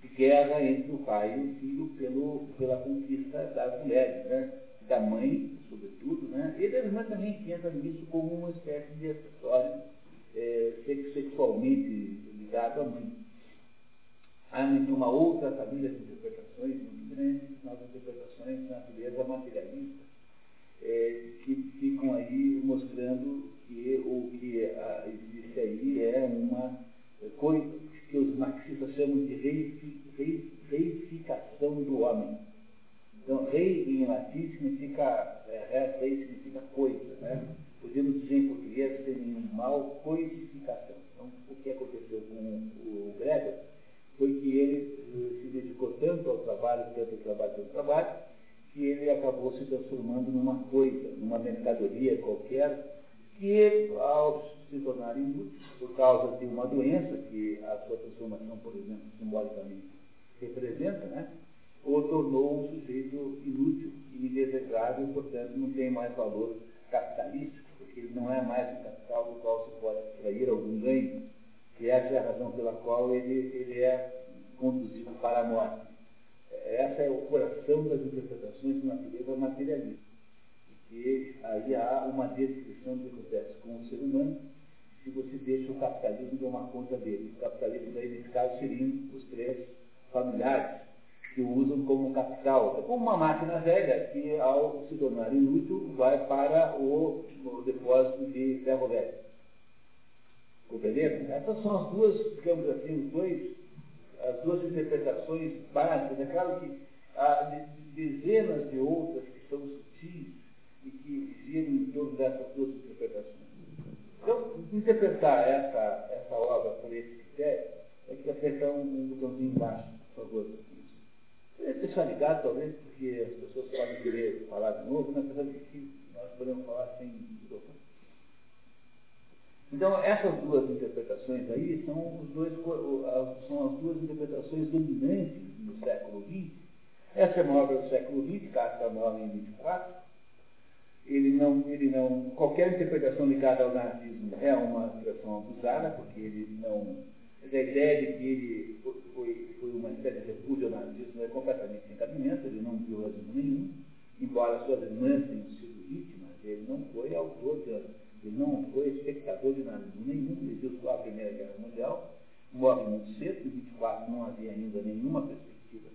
de guerra entre o pai e o filho pelo, pela conquista das mulheres, né? da mãe, sobretudo, né? e da irmã também que entra nisso como uma espécie de acessório é, sexualmente ligado à mãe. Há uma outra família de interpretações muito grande, nas interpretações de natureza materialista, é, que ficam aí mostrando que o que a, existe aí é uma coisa que os marxistas chamam de reifi, reificação do homem. Então, rei em latim significa, é, rei significa coisa, né? Podemos dizer em português sem nenhum mal, coisificação. Então, o que aconteceu com o Gregor foi que ele eh, se dedicou tanto ao trabalho, tanto ao trabalho, tanto ao trabalho, que ele acabou se transformando numa coisa, numa mercadoria qualquer, que ao se tornar inútil por causa de uma doença que a sua transformação, por exemplo, simbolicamente representa, né? o tornou um sujeito inútil e indesejável, portanto não tem mais valor capitalístico, porque ele não é mais um capital do qual se pode extrair algum ganho, que essa é a razão pela qual ele, ele é conduzido para a morte. Essa é o coração das interpretações de natureza materialista. E aí há uma descrição do que acontece com o ser humano se você deixa o capitalismo tomar conta dele. O capitalismo, daí, nesse caso, seriam os três familiares que o usam como capital. É como uma máquina velha que, ao se tornar inútil, vai para o, o depósito de ferro velho. Compreenderam? Essas são as duas, digamos assim, os dois as duas interpretações básicas. É claro que há dezenas de outras que são sutis e que giram em torno dessas duas interpretações. Então, interpretar essa, essa obra por esse critério é que apertar um, um botãozinho embaixo, por favor. Deixar ligado, talvez, porque as pessoas podem querer falar de novo, mas apesar que nós podemos falar sem microfone. Então, essas duas interpretações aí são, dois, são as duas interpretações dominantes no século XX. Essa é uma obra do século XX, Castro Nova em 24. Ele não, ele não, qualquer interpretação ligada ao nazismo é uma expressão abusada, porque ele não. A ideia de que ele foi, foi uma espécie de repúdio ao nazismo é completamente sem cabimento, ele não viu nenhum, embora suas irmãs tenham sido vítimas, ele não foi autor de ele não foi espectador de nada nenhum, ele viu só a Primeira Guerra Mundial, morre muito cedo, em 24 não havia ainda nenhuma perspectiva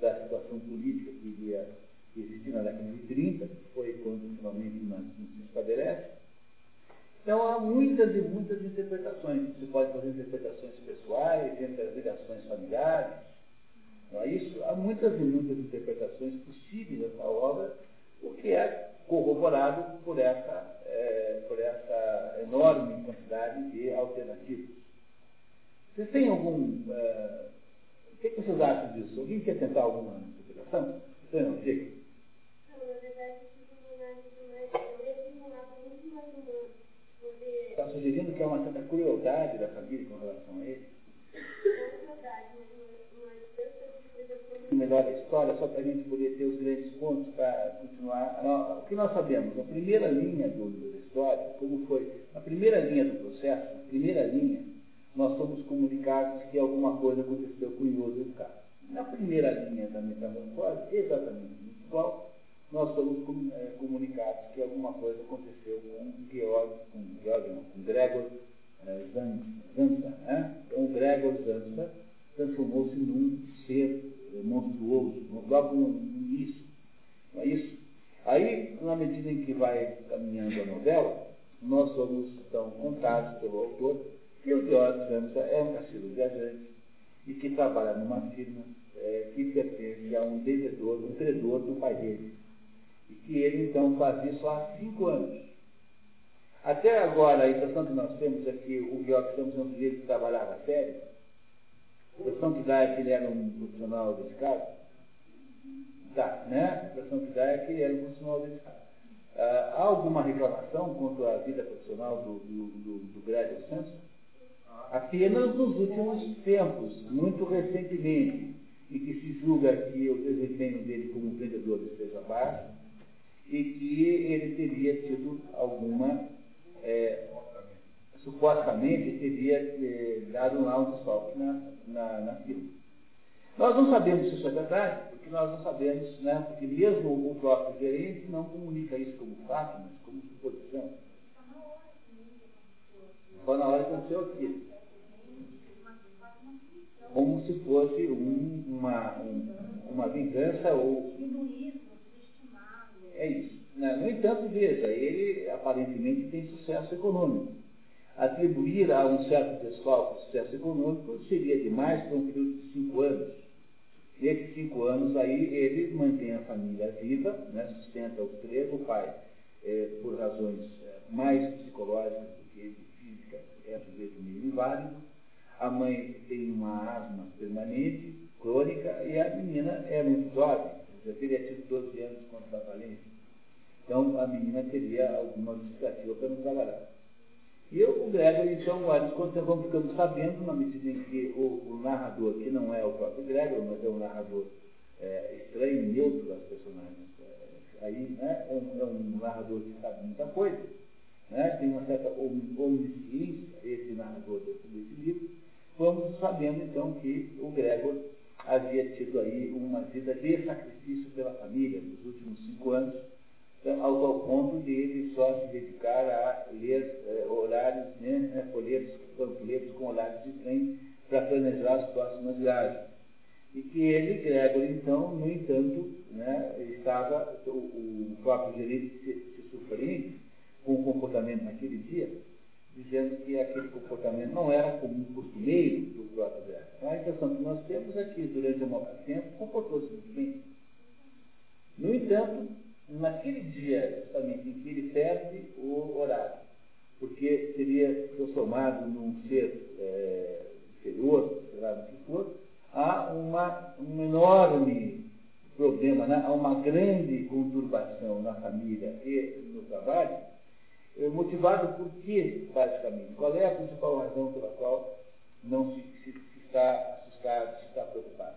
da situação política que iria existir na década de 30, que foi quando finalmente o nazismo se estabelece. Então há muitas e muitas interpretações. Você pode fazer interpretações pessoais, entre as ligações familiares, não é isso? Há muitas e muitas interpretações possíveis dessa obra, o que é corroborado por essa, é, por essa enorme quantidade de alternativas. Vocês têm algum. É, o que, vocês acham disso? Alguém quer tentar alguma interpretação? Você não, diga. Está sugerindo que é uma tentativa crueldade da família com relação a ele. Melhor a história, só para a gente poder ter os grandes pontos para continuar. O que nós sabemos? A primeira linha do, da história, como foi? A primeira linha do processo, a primeira linha, nós somos comunicados que alguma coisa aconteceu com o Ioso do caso. Na primeira linha da metamorfose, exatamente igual, nós somos é, comunicados que alguma coisa aconteceu com Georg, com, Georg, não, Gregor é, Zanza. Né? Então, o Gregor Zanza transformou-se num ser é, monstruoso, logo no início. Não é isso? Aí, na medida em que vai caminhando a novela, nós somos, então, contados pelo autor que o Georg Zanza é um castigo viajante e que trabalha numa firma é, que pertence a um devedor, um credor do pai dele. E que ele, então, faz isso há cinco anos. Até agora, a impressão que nós temos é que o Georg Zanza não que trabalhava sério, a impressão que dá é que ele era um profissional dedicado. Tá, né? A impressão que dá é que ele era um profissional dedicado. Ah, há alguma reclamação contra a vida profissional do, do, do, do Gregor Samson? Apenas nos últimos tempos, muito recentemente, em que se julga que o desempenho dele como vendedor esteja baixo e que ele teria tido alguma é, supostamente teria eh, dado lá um desfalque na, na, na firma. Nós não sabemos se isso é verdade, porque nós não sabemos, né, porque mesmo o próprio gerente não comunica isso como fato, mas como suposição. Só na hora que aconteceu aquilo. Como se fosse um, uma, um, uma vingança ou. É isso. Né? No entanto, veja, ele aparentemente tem sucesso econômico atribuir a um certo desfalque sucesso econômico seria demais para um período de cinco anos. Nesses cinco anos aí, ele mantém a família viva, né, sustenta os três, o pai, é, por razões é, mais psicológicas do que de física, é um jeito meio inválido, a mãe tem uma asma permanente, crônica, e a menina é muito jovem, já teria tido 12 anos quando da falência. Então, a menina teria alguma justificativa para não trabalhar. E o Gregor, então, olha, quando vamos ficando sabendo, na medida em que o, o, narrador, que não é o próprio Gregor, mas é um narrador é, estranho, neutro das personagens, é, aí né, é, um, é um narrador que sabe muita coisa, né, tem uma certa omnisciência, esse narrador desse, desse livro, vamos sabendo então que o Gregor havia tido aí uma vida de sacrifício pela família nos últimos cinco anos, ao tal ponto de ele só se dedicar a ler eh, horários, né, né, folhetos, panfletos com horários de trem para planejar as próximas viagens. E que ele, Gregor, então, no entanto, né, estava, o, o próprio gerente se, se com o comportamento naquele dia, dizendo que aquele comportamento não era comum, costumeiro do próprio Gregor. Então, a impressão que nós temos é que, durante um tempo, comportou-se muito bem. No entanto, naquele dia, justamente, em que ele perde o horário, porque seria transformado num ser é, inferior, sei lá o que for, há uma, um enorme problema, né? há uma grande conturbação na família e no trabalho, é, motivado por quê, basicamente? Qual é a principal razão pela qual não se, se, se está assustado, se está preocupado?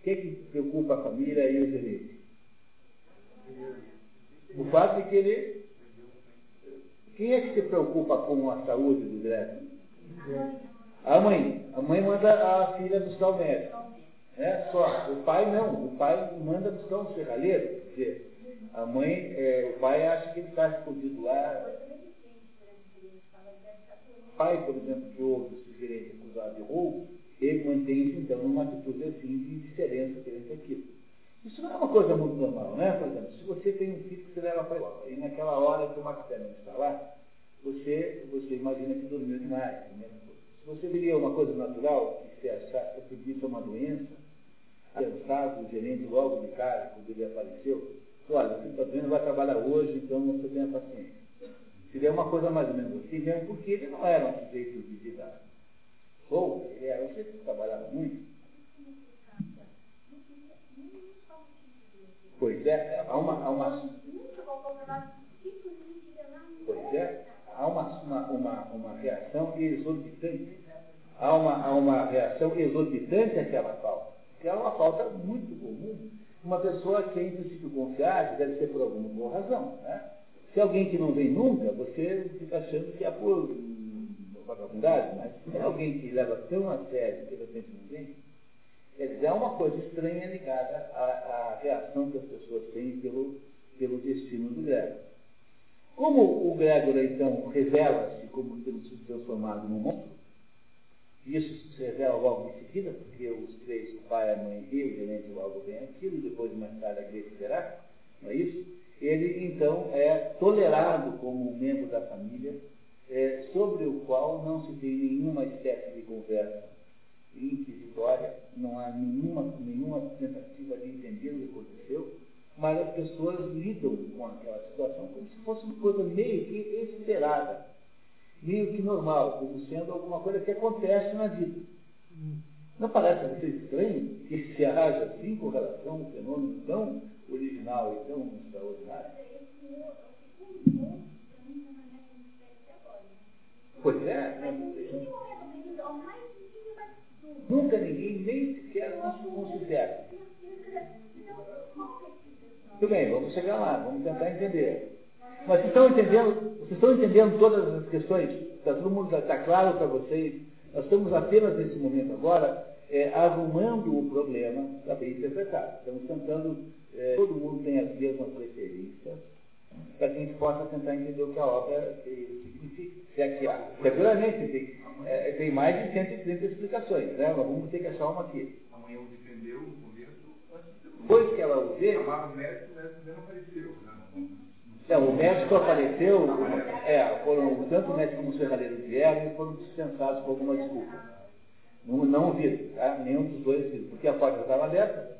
O que, é que preocupa a família e o gerente? O fato de que ele. Quem é que se preocupa com a saúde do Greg? A mãe. A mãe manda a filha buscar o médico. É, só. O pai não. O pai manda buscar um serralheiro. Quer dizer, a mãe, é, o pai acha que ele está escondido lá. O pai, por exemplo, que ouve o gerente acusado de roubo, ele mantém-se então numa atitude assim de indiferença perante aquilo. Isso não é uma coisa muito normal, né? Por exemplo, se você tem um filho que você leva para a escola e naquela hora que o Maximiliano está lá, você, você imagina que dormiu demais. Né? Se você viria uma coisa natural, que você achasse que isso é uma doença, pensado o gerente logo de cara, quando ele apareceu, olha, você está doendo, vai trabalhar hoje, então você tenha paciência. Seria uma coisa mais ou menos assim mesmo, porque ele não era um sujeito de vida. Ou ele era um sujeito que trabalhava muito. Pois é, há uma. Há uma pois é, há uma uma, uma, uma reação exorbitante. Há uma, há uma reação exorbitante àquela falta. Que é uma falta muito comum. Uma pessoa que é princípio confiável deve ser por alguma boa razão. Né? Se alguém que não vem nunca, você fica achando que é por vagabundagem, mas se é alguém que leva tão a sério que de repente não vem, quer dizer, é uma coisa estranha ligada à, à reação que as pessoas têm pelo, pelo destino do Gregor. Como o Gregor, então, revela-se como tendo sido transformado num monstro, isso se revela logo em seguida, porque os três, o pai, a mãe e o gerente logo vem aquilo, depois mais tarde a Grace verá, não é isso? Ele, então, é tolerado como um membro da família, é, sobre o qual não se tem nenhuma espécie de conversa inquisitória, não há nenhuma, nenhuma tentativa de entender o que aconteceu, mas as pessoas lidam com aquela situação como se fosse uma coisa meio que esperada, meio que normal, como sendo alguma coisa que acontece na vida. Não parece a estranho que se haja assim com relação a um fenômeno tão original e tão extraordinário? Pois é. Nunca ninguém nem sequer considera. Muito bem, vamos chegar lá, vamos tentar entender. Mas vocês estão entendendo, vocês estão entendendo todas as questões? Está todo mundo está claro para vocês? Nós estamos apenas nesse momento agora é, arrumando o problema para bem interpretado. Estamos tentando, é, todo mundo tem as mesmas referências, para que a gente possa tentar entender o que a obra significa. Se é que há. Seguramente tem, é, tem mais de 130 explicações, né? Vamos ter que achar uma aqui. A mãe o defendeu no começo, depois que ela o vê. O médico, o médico não apareceu. Né? Não, o médico apareceu, é, foram, tanto o médico como o serralheiro vieram e foram dispensados por alguma desculpa. Não, não viram, tá? nenhum dos dois viram, porque a porta estava aberta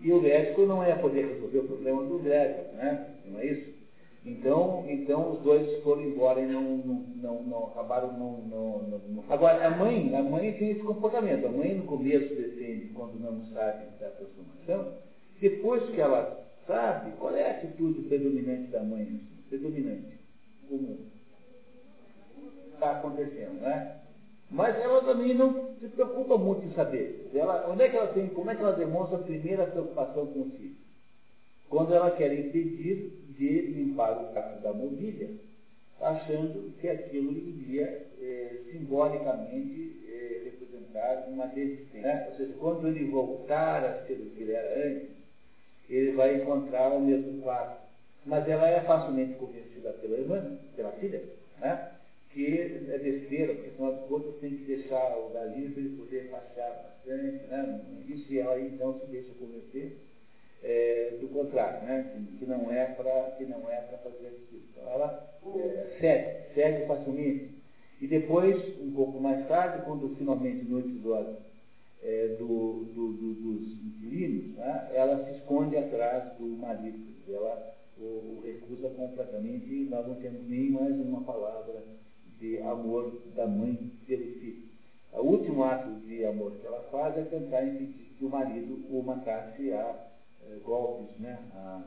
e o médico não ia poder resolver o problema do Gregor, né? não é isso? Então, então os dois foram embora e não, não, não, acabaram não, não, não, Agora, a mãe, a mãe tem esse comportamento. A mãe no começo defende quando não sabe da transformação. Depois que ela sabe, qual é a atitude predominante da mãe? Predominante, comum. Está acontecendo, né? Mas ela também não se preocupa muito em saber. Ela, onde é que ela tem, como é que ela demonstra a primeira preocupação com o filho? Quando ela quer impedir de limpar o carro da mobília, achando que aquilo iria é, simbolicamente é, representar uma resistência. Né? Ou seja, quando ele voltar a ser o que ele era antes, ele vai encontrar o mesmo quadro. Mas ela é facilmente convencida pela irmã, pela filha, né? que é besteira, porque afinal de contas tem que deixar o galinho para ele poder passear bastante. Né? Isso ela então se deixa convencer é, do contrário, né? que, não é para é fazer aquilo. Então ela é, cede, cede facilmente. E depois, um pouco mais tarde, quando finalmente no episódio é, do, do, do, dos inquilinos, né? ela se esconde atrás do marido. Ela o, o recusa completamente e nós não temos nem mais uma palavra de amor da mãe pelo filho. O último ato de amor que ela faz é tentar impedir que o marido o matasse a eh, golpes, né? A,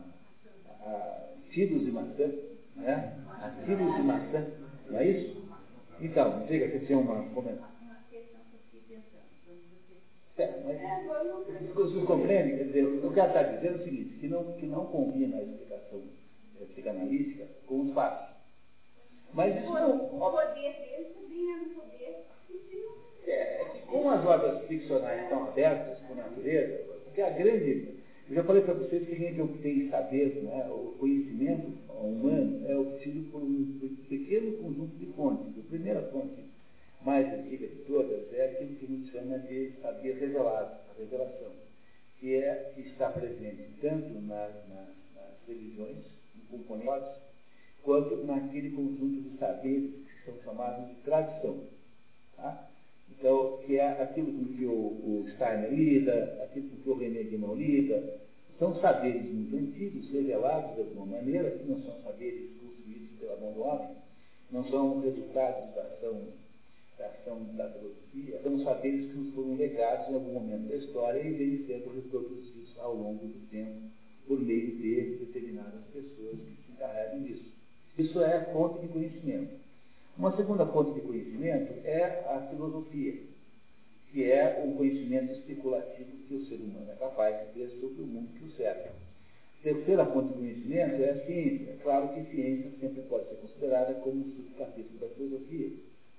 a, tiros de maçã, né? A tiros de maçã, não é isso? Então, diga que tinha uma comentário. É, mas vocês compreendem? Quer dizer, o que ela está dizendo é o seguinte, que não, que não combina a explicação é, psicanalítica com os fatos. Mas isso não. O poder dele também é um poder é, é que como as obras ficcionais estão abertas por natureza, porque a grande eu já falei para vocês que a gente obtém saber, né, o conhecimento humano é obtido por um pequeno conjunto de fontes. A primeira fonte mais antiga de todas é aquilo que a gente chama de saber revelado, a revelação, que, é, que está presente tanto nas, nas, nas religiões, em componentes, quanto naquele conjunto de saberes que são chamados de tradição. Tá? Então, que é aquilo com que o, o Steiner lida, aquilo com que o René Guimão lida, são saberes muito antigos, revelados de alguma maneira, que não são saberes construídos pela mão do homem, não são resultados da ação da, ação da filosofia, são saberes que nos foram legados em algum momento da história e vêm sendo reproduzidos ao longo do tempo por meio de determinadas pessoas que se encarregam disso. Isso é fonte de conhecimento. Uma segunda fonte de conhecimento é a filosofia, que é o conhecimento especulativo que o ser humano é capaz de ter sobre o mundo que o cerca. Terceira fonte de conhecimento é a ciência. É claro que ciência sempre pode ser considerada como um subcapítulo da filosofia,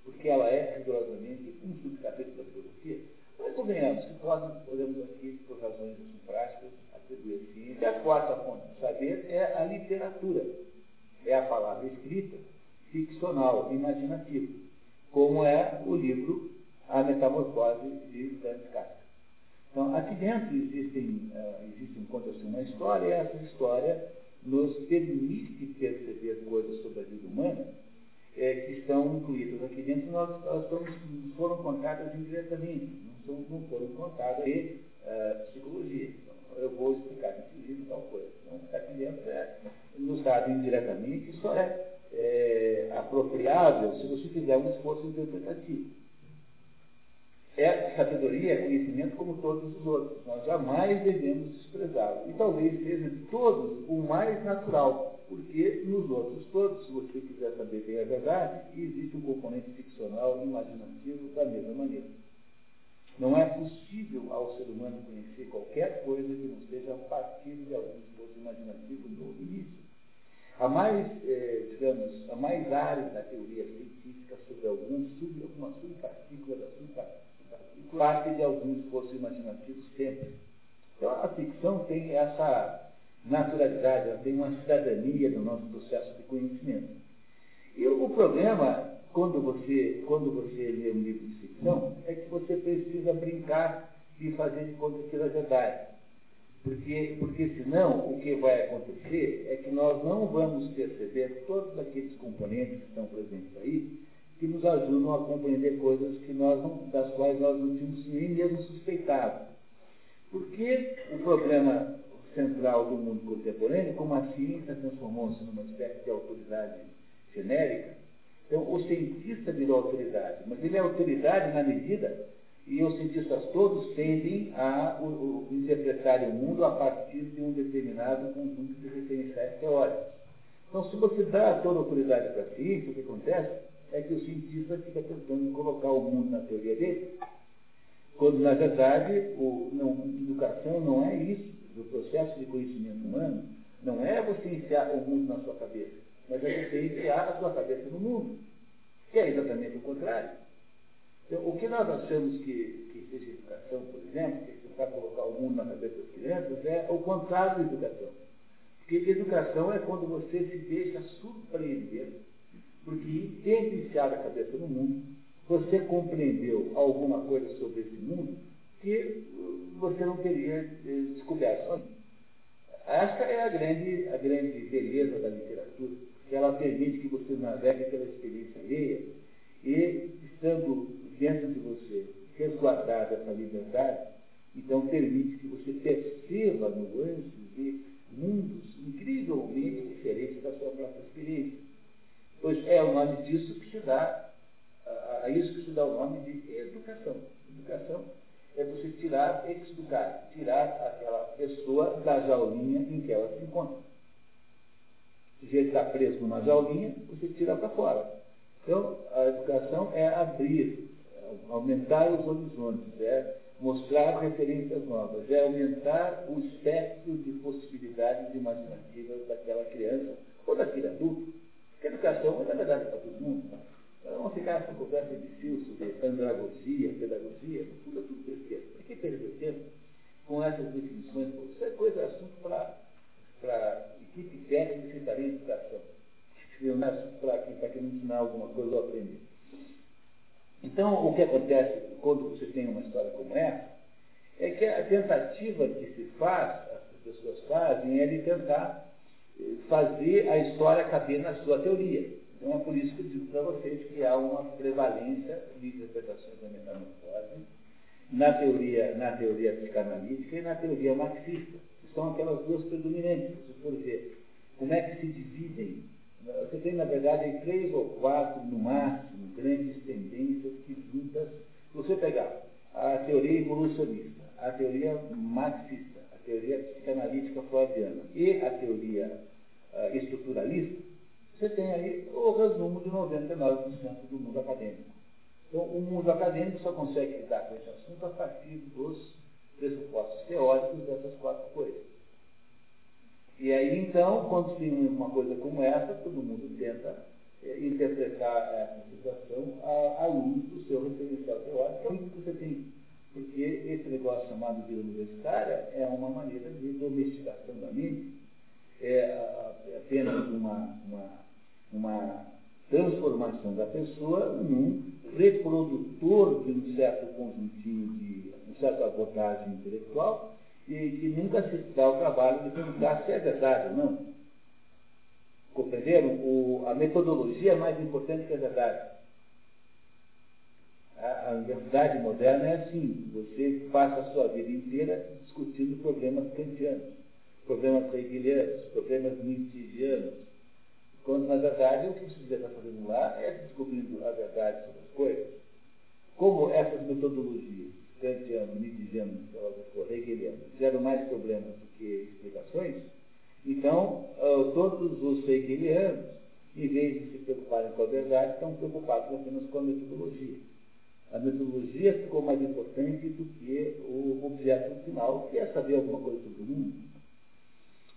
porque ela é rigorosamente um subcapítulo da filosofia. Mas convenhamos que podemos, podemos aqui, por razões assim, práticas, atribuir ciência. E a quarta fonte de saber é a literatura. É a palavra escrita, ficcional, imaginativa, como é o livro A Metamorfose de Franz Kafka. Então, aqui dentro existem, uh, existe, conta-se uma história, e essa história nos permite perceber coisas sobre a vida humana é, que estão incluídas aqui dentro, nós, nós estamos, foram contadas indiretamente, não, são, não foram contadas de uh, psicologia. Então, eu vou explicar livro tal coisa. Então, aqui dentro é dado indiretamente, isso é, é apropriável se você fizer um esforço interpretativo é sabedoria, é conhecimento como todos os outros. Nós jamais devemos desprezá-lo. E talvez seja de todos o mais natural, porque nos outros todos, se você quiser saber bem a verdade, existe um componente ficcional e imaginativo da mesma maneira. Não é possível ao ser humano conhecer qualquer coisa que não seja a partir de algum esforço imaginativo no início. A mais, eh, digamos, a mais árida teoria científica sobre algum sub, alguma subpartícula da subpartícula parte de algum esforço imaginativo sempre. Então a ficção tem essa naturalidade, ela tem uma cidadania no nosso processo de conhecimento. E o problema, quando você, quando você lê um livro de ficção, é que você precisa brincar e fazer de conta que é verdade. Porque, porque senão o que vai acontecer é que nós não vamos perceber todos aqueles componentes que estão presentes aí que nos ajudam a compreender coisas que nós não, das quais nós não tínhamos nem mesmo suspeitado. Porque o problema central do mundo contemporâneo, como a ciência transformou-se numa espécie de autoridade genérica, então o cientista virou autoridade, mas ele é autoridade na medida, e os cientistas todos tendem a o, o, interpretar o mundo a partir de um determinado conjunto de referenciais teóricos. Então, se você dá toda a autoridade para a ciência, o que acontece? é que o cientista fica tentando colocar o mundo na teoria dele, quando, na verdade, o, não, educação não é isso. O processo de conhecimento humano não é você enfiar o mundo na sua cabeça, mas é você enfiar a sua cabeça no mundo, que é exatamente o contrário. Então, o que nós achamos que, que seja educação, por exemplo, que é tentar colocar o mundo na cabeça das crianças, é o contrário de educação. Porque educação é quando você se deixa surpreender porque, tendo iniciado a cabeça no mundo, você compreendeu alguma coisa sobre esse mundo que você não teria eh, descoberto. Esta é a grande, a grande beleza da literatura, que ela permite que você navegue pela experiência alheia e, estando dentro de você, resguardada essa liberdade, então permite que você perceba nuances de mundos incrivelmente diferentes da sua própria experiência. Pois é o nome disso que se dá, a, isso que se dá o nome de educação. Educação é você tirar, educar, tirar aquela pessoa da jaulinha em que ela se encontra. Se você está preso numa jaulinha, você tira para fora. Então, a educação é abrir, aumentar os horizontes, é mostrar referências novas, é aumentar o espectro de possibilidades imaginativas daquela criança ou daquele adulto porque educação é, na verdade, para todo mundo. Então, vamos ficar essa conversa de fio sobre andragogia, pedagogia, tudo é tudo besteira. Por que perder tempo com essas definições? Isso é coisa, assunto para equipe técnica que estaria em educação. Não é assunto para quem está querendo ensinar alguma coisa ou aprender. Então, o que acontece quando você tem uma história como essa, é que a tentativa que se faz, as pessoas fazem, é de tentar fazer a história caber na sua teoria. Então é por isso que eu digo para vocês que há uma prevalência de interpretações da metamorfose na teoria, na teoria psicanalítica e na teoria marxista, que são aquelas duas predominantes. Se for ver como é que se dividem, você tem, na verdade, três ou quatro, no máximo, grandes tendências que juntas, você pegar a teoria evolucionista, a teoria marxista, teoria psicanalítica freudiana e a teoria uh, estruturalista, você tem aí o resumo de 99% do mundo acadêmico. Então, o mundo acadêmico só consegue lidar com esse assunto a partir dos pressupostos teóricos dessas quatro coisas. E aí, então, quando tem uma coisa como essa, todo mundo tenta é, interpretar essa situação à, à luz do seu referencial teórico, que é o que você tem. Porque esse negócio chamado vida universitária é uma maneira de domesticação da mente, é, é apenas uma, uma, uma transformação da pessoa num reprodutor de um certo conjuntinho de, uma certa abordagem intelectual e que nunca se dá o trabalho de perguntar se é verdade ou não. Compreenderam? O, a metodologia é mais importante que a verdade. A, a universidade moderna é assim, você passa a sua vida inteira discutindo problemas kantianos, problemas hegelianos, problemas nietzscheanos, quando na verdade o que você devia estar fazendo lá é descobrindo a verdade sobre as coisas. Como essas metodologias, kantiano, nietzscheano, hegeliano, fizeram mais problemas do que explicações, então, uh, todos os hegelianos, em vez de se preocuparem com a verdade, estão preocupados apenas com a metodologia. A metodologia ficou mais importante do que o objeto final, que é saber alguma coisa sobre o mundo.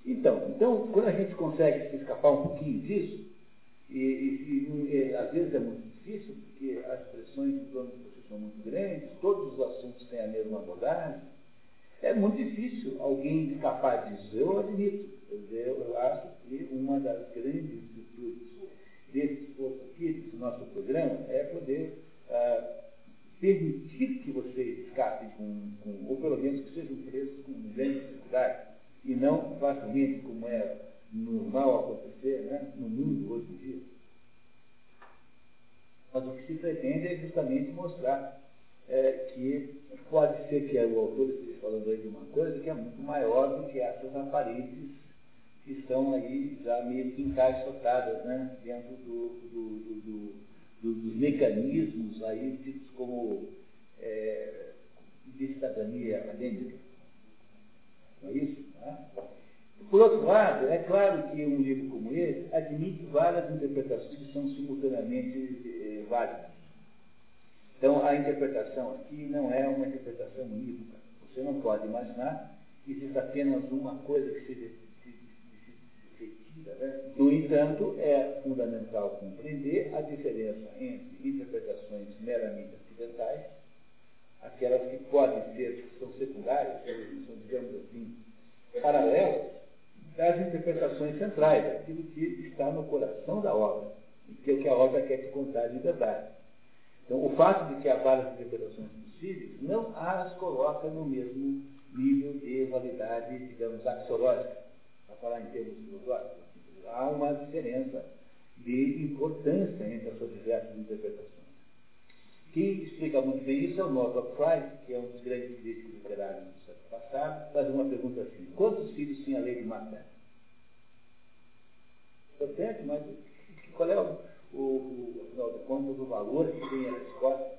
Então, então quando a gente consegue se escapar um pouquinho disso, e, e, e às vezes é muito difícil, porque as pressões em torno de você são muito grandes, todos os assuntos têm a mesma abordagem, é muito difícil alguém escapar disso, eu admito. Eu acho que uma das grandes virtudes desse esforço aqui, desse nosso programa, é poder ah, permitir que vocês escapem com, com, ou pelo menos que sejam presos com grande dificuldade, e não facilmente, como é normal acontecer né, no mundo hoje em dia. Mas o que se pretende é justamente mostrar é, que pode ser que o autor esteja falando aí de uma coisa que é muito maior do que essas aparentes que estão aí já meio que encaixotadas né, dentro do, do, do, dos mecanismos aí ditos como é, de cidadania acadêmica. Não é isso? Né? Por outro lado, é claro que um livro como esse admite várias interpretações que são simultaneamente eh, válidas. Então, a interpretação aqui não é uma interpretação unívoca. Você não pode imaginar que existe apenas uma coisa que se né? No entanto, é fundamental compreender a diferença entre interpretações meramente ocidentais, aquelas que podem ser, que são secundárias, são, digamos assim, paralelas, das interpretações centrais, aquilo que está no coração da obra, e que é o que a obra quer te contar de verdade. Então, o fato de que há várias interpretações possíveis não as coloca no mesmo nível de validade, digamos, axiológica, para falar em termos filosóficos há uma diferença de importância entre as suas diversas interpretações. Quem explica muito bem isso é o Northrop Frye, que é um dos grandes críticos literários do século passado, faz uma pergunta assim, quantos filhos tinha a lei de Macbeth? Importante, mas qual é o, o, afinal de contas, o valor que tem a resposta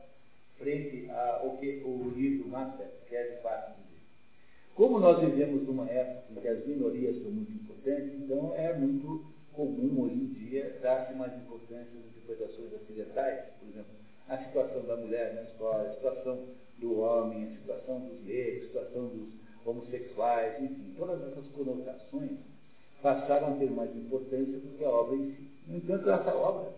frente ao que o livro Macbeth quer de fato dizer? Como nós vivemos numa época em que as minorias são muito importantes, então é muito comum hoje em dia dar-se mais importância às interpretações ocidentais, por exemplo, a situação da mulher na história, a situação do homem, a situação dos negros, a situação dos homossexuais, enfim, todas essas conotações passaram a ter mais importância do que a obra em si. No entanto, essa obra.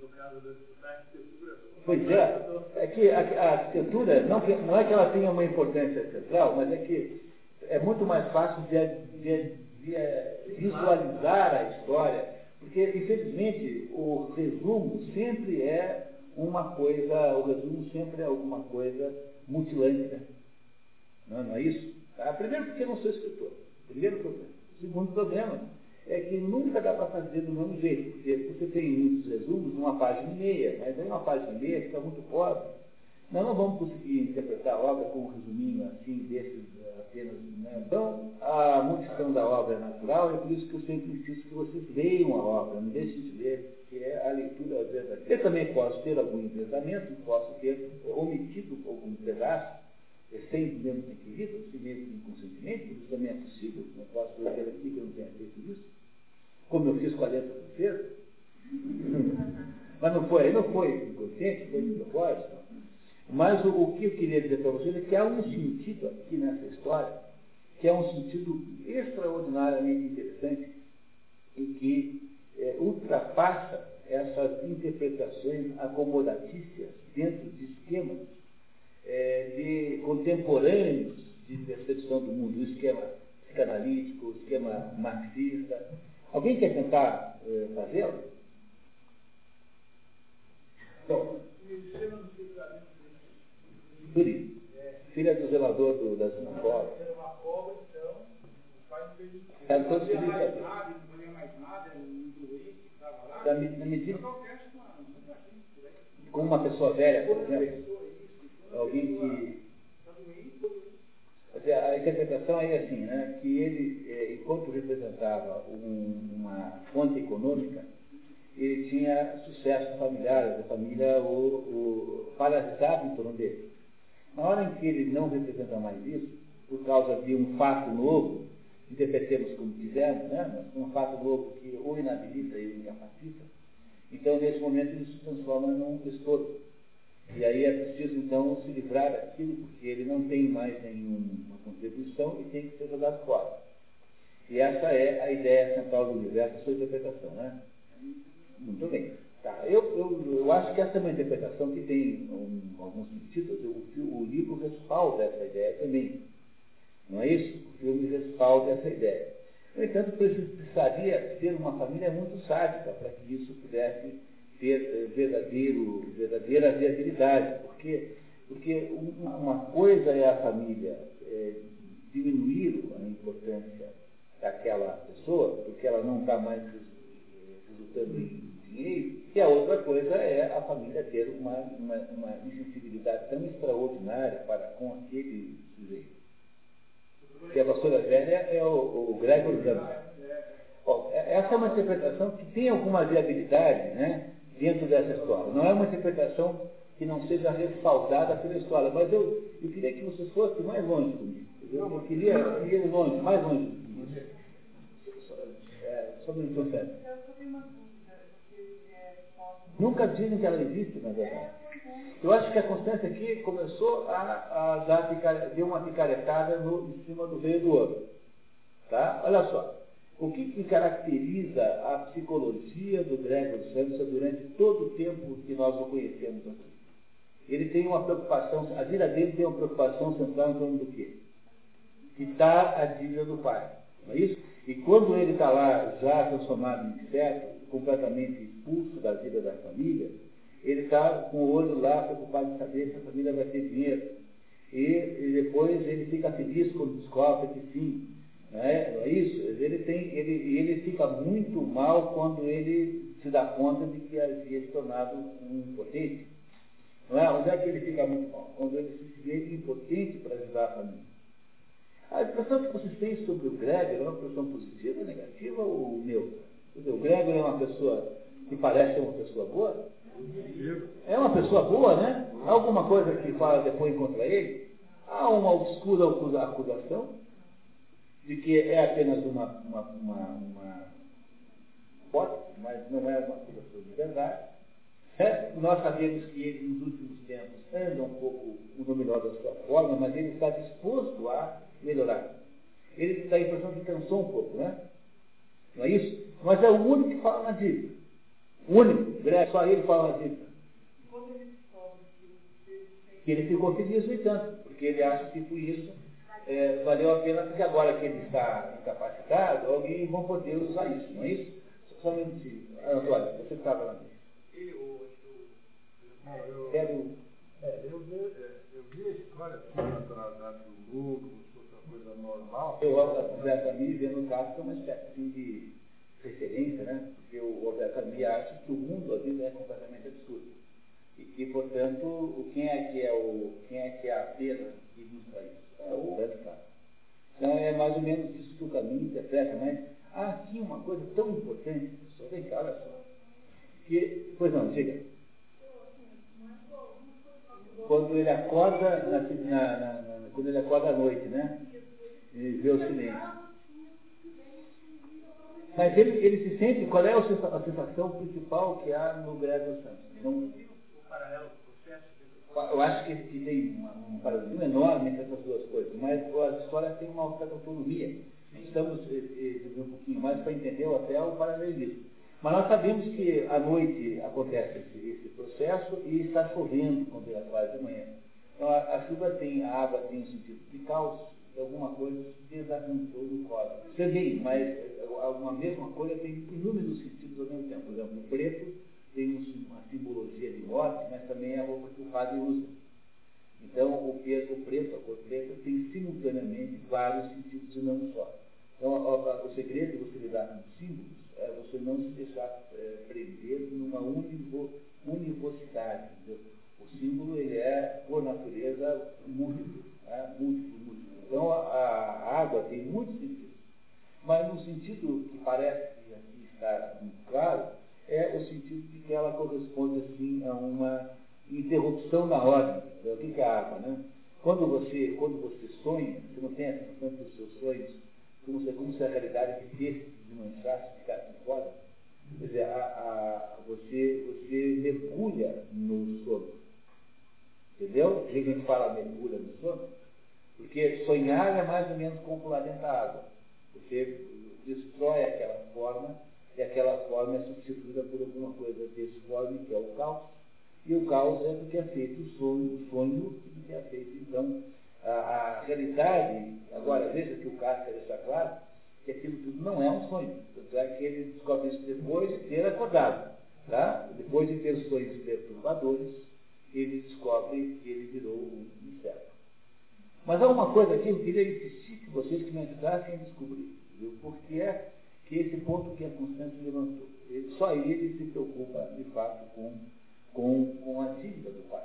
No caso da arquitetura. Pois é, é que a, arquitetura, não, não é que ela tenha uma importância central, mas é que é muito mais fácil de, de, de é, visualizar a história, porque, infelizmente, o resumo sempre é uma coisa, o resumo sempre é alguma coisa mutilante. Não, não é isso? Tá? Primeiro porque eu não sou escritor. Primeiro problema. Segundo problema é que nunca dá para fazer do mesmo jeito, porque você tem muitos resumos numa página e meia, mas aí uma página e meia fica muito pobre. Nós não vamos conseguir interpretar a obra com um resuminho assim, desses apenas. Né? Então, a multição da obra é natural, é por isso que eu sempre insisto que vocês leiam a obra, não deixem de ler, que é a leitura verdadeira. Eu também posso ter algum empresamento, posso ter omitido algum pedaço, é sem mesmo ter querido, se mesmo inconscientemente, isso também é possível, não posso dizer aqui que eu não tenha feito isso. como eu fiz com a letra do texto. <laughs> Mas não foi, não foi inconsciente, foi propósito. Mas o, o que eu queria dizer para vocês é que há um sentido aqui nessa história, que é um sentido extraordinariamente interessante e que é, ultrapassa essas interpretações acomodatícias dentro de esquemas é, de contemporâneos de percepção do mundo, o esquema psicanalítico, o esquema marxista. Alguém quer tentar é, fazê-lo? Bom, Yuri, filha do zelador do, da sinagoga. Ela todos felizes da, na medida com uma pessoa velha, por exemplo, alguém que a interpretação é assim, né, que ele, é, enquanto representava um, uma fonte econômica, ele tinha sucesso familiar, a família o, o parasitava em torno dele. Na hora em que ele não representa mais isso, por causa de um fato novo, interpretemos como quisermos, né? mas um fato novo que ou inabilita ou incapacita, então nesse momento ele se transforma num estorvo. E aí é preciso então se livrar daquilo, porque ele não tem mais nenhuma contribuição e tem que ser jogado fora. E essa é a ideia central do livro, essa é a sua interpretação, né? Muito bem. Tá, eu, eu, eu acho que essa é uma interpretação que tem um, alguns sentidos. O, o livro respalda essa ideia também. Não é isso? O filme respalda essa ideia. No entanto, precisaria ser uma família muito sádica para que isso pudesse ter eh, verdadeiro, verdadeira viabilidade. Porque, porque uma coisa é a família é, diminuir a importância daquela pessoa, porque ela não está mais eh, resultando em dinheiro, e a outra coisa é a família ter uma, uma, uma insensibilidade tão extraordinária para com aquele sujeito que a vassoura velha é o, o Gregor Bom, é, essa é uma interpretação que tem alguma viabilidade né, dentro dessa história. Não é uma interpretação que não seja respaldada pela história, mas eu, eu queria que vocês fossem mais longe comigo. Eu, eu queria, eu queria ir longe, mais longe comigo. É, só um minuto, sério. Nunca dizem que ela existe, na verdade. Eu acho que a Constância aqui começou a, a dar deu uma picaretada no, em cima do veio do ouro. Tá? Olha só. O que, que caracteriza a psicologia do Gregor Samsa durante todo o tempo que nós o conhecemos aqui? Ele tem uma preocupação, a vida dele tem uma preocupação central em torno do quê? Quitar a dívida do pai. Não é isso? E quando ele está lá já transformado em inseto, completamente expulso da vida da família, ele está com o olho lá preocupado em saber se a família vai ter dinheiro. E, e depois ele fica feliz quando descobre que sim. Né? É isso? Ele, tem, ele, ele fica muito mal quando ele se dá conta de que havia se tornado um impotente. Não é? Onde é que ele fica muito mal? Quando ele se vê impotente para ajudar a família. A impressão que vocês têm sobre o Gregor é uma impressão positiva, negativa ou neutra? O Gregor é uma pessoa que parece ser uma pessoa boa? É uma pessoa boa, né? Há alguma coisa que fala depois contra ele? Há uma obscura acusação de que é apenas uma, uma, uma, uma mas não é uma acusação de verdade. Nós sabemos que ele, nos últimos tempos, anda um pouco o dominó da sua forma, mas ele está disposto a melhorar. Ele dá a impressão que cansou um pouco, né? Não é isso? Mas é o único que fala na dívida único, só ele fala assim. Que ele ficou feliz no entanto, porque ele acha que por isso é, valeu a pena, porque agora que ele está incapacitado, alguém vão poder usar isso, não é isso? Só um minutinho. Antônio, você estava lá. Eu, eu, eu, é, eu, vi, eu vi a história atrasada do lucro, coisa normal. Eu olho a conversa minha e vendo o caso que é uma espécie de referência, né? Porque o Roberto Amia acha que o mundo, a vida, é completamente absurdo. E que, portanto, quem é que é o quem é que é a pena que ilustra isso? É o Roberto Carlos. Então é mais ou menos isso que o caminho interpreta, mas há aqui uma coisa tão importante, só vem cá, olha só. Que, pois não, diga. Quando ele acorda na, na, na, quando ele acorda à noite, né? E vê o silêncio. Mas ele, ele se sente, qual é a sensa- a sensação principal que há no Gregor Santos? Não, eu acho que, tem um paralelismo enorme entre essas duas coisas, mas a história tem uma certa autonomia. Estamos eh, eh, um pouquinho mais para entender até o paralelismo. Mas nós sabemos que à noite acontece esse, esse processo e está chovendo quando é quase de manhã. Então a, a chuva tem, a água tem um sentido de caos, alguma coisa se desarranjou no cosmos. Também, mas eh, uma mesma coisa tem inúmeros sentidos ao mesmo tempo. Por exemplo, o preto tem um- uma simbologia de morte, mas também é a roupa que o padre usa. Então, o preto, a cor preta, tem simultaneamente vários sentidos e não só. Então, o segredo de você lidar com símbolos é você não se deixar é, prender numa univo, univocidade. O símbolo, ele é, por natureza, múltiplo, né? múltiplo, múltiplo. Então, a, água tem muitos sentidos. Mas no sentido que parece aqui está muito claro, é o sentido de que ela corresponde assim a uma interrupção na ordem. O que é a água, né? Quando você, quando você sonha, você não tem a sensação que os seus sonhos, como se, como se a realidade de ter se desmanchasse, ficasse fora. Quer dizer, a, a- você, você mergulha no sono. Entendeu? Por que a fala mergulha no sono? Porque sonhar é mais ou menos como pular dentro da água. Você destrói aquela forma e aquela forma é substituída por alguma coisa disforme, que é o caos. E o caos é do que é feito o sonho, o sonho do que é feito. Então, a, a realidade, agora veja que o Kafka deixa claro que aquilo tudo não é um sonho. Tanto é que ele descobre isso depois de ter acordado. Tá? Depois de ter sonhos perturbadores, ele descobre que ele virou um inseto. Mas há uma coisa que eu queria insistir que vocês que me ajudassem a descobrir. Viu? Porque é que esse ponto que a Constância levantou. Ele- só ele se preocupa, de fato, com, com, com a dívida do pai.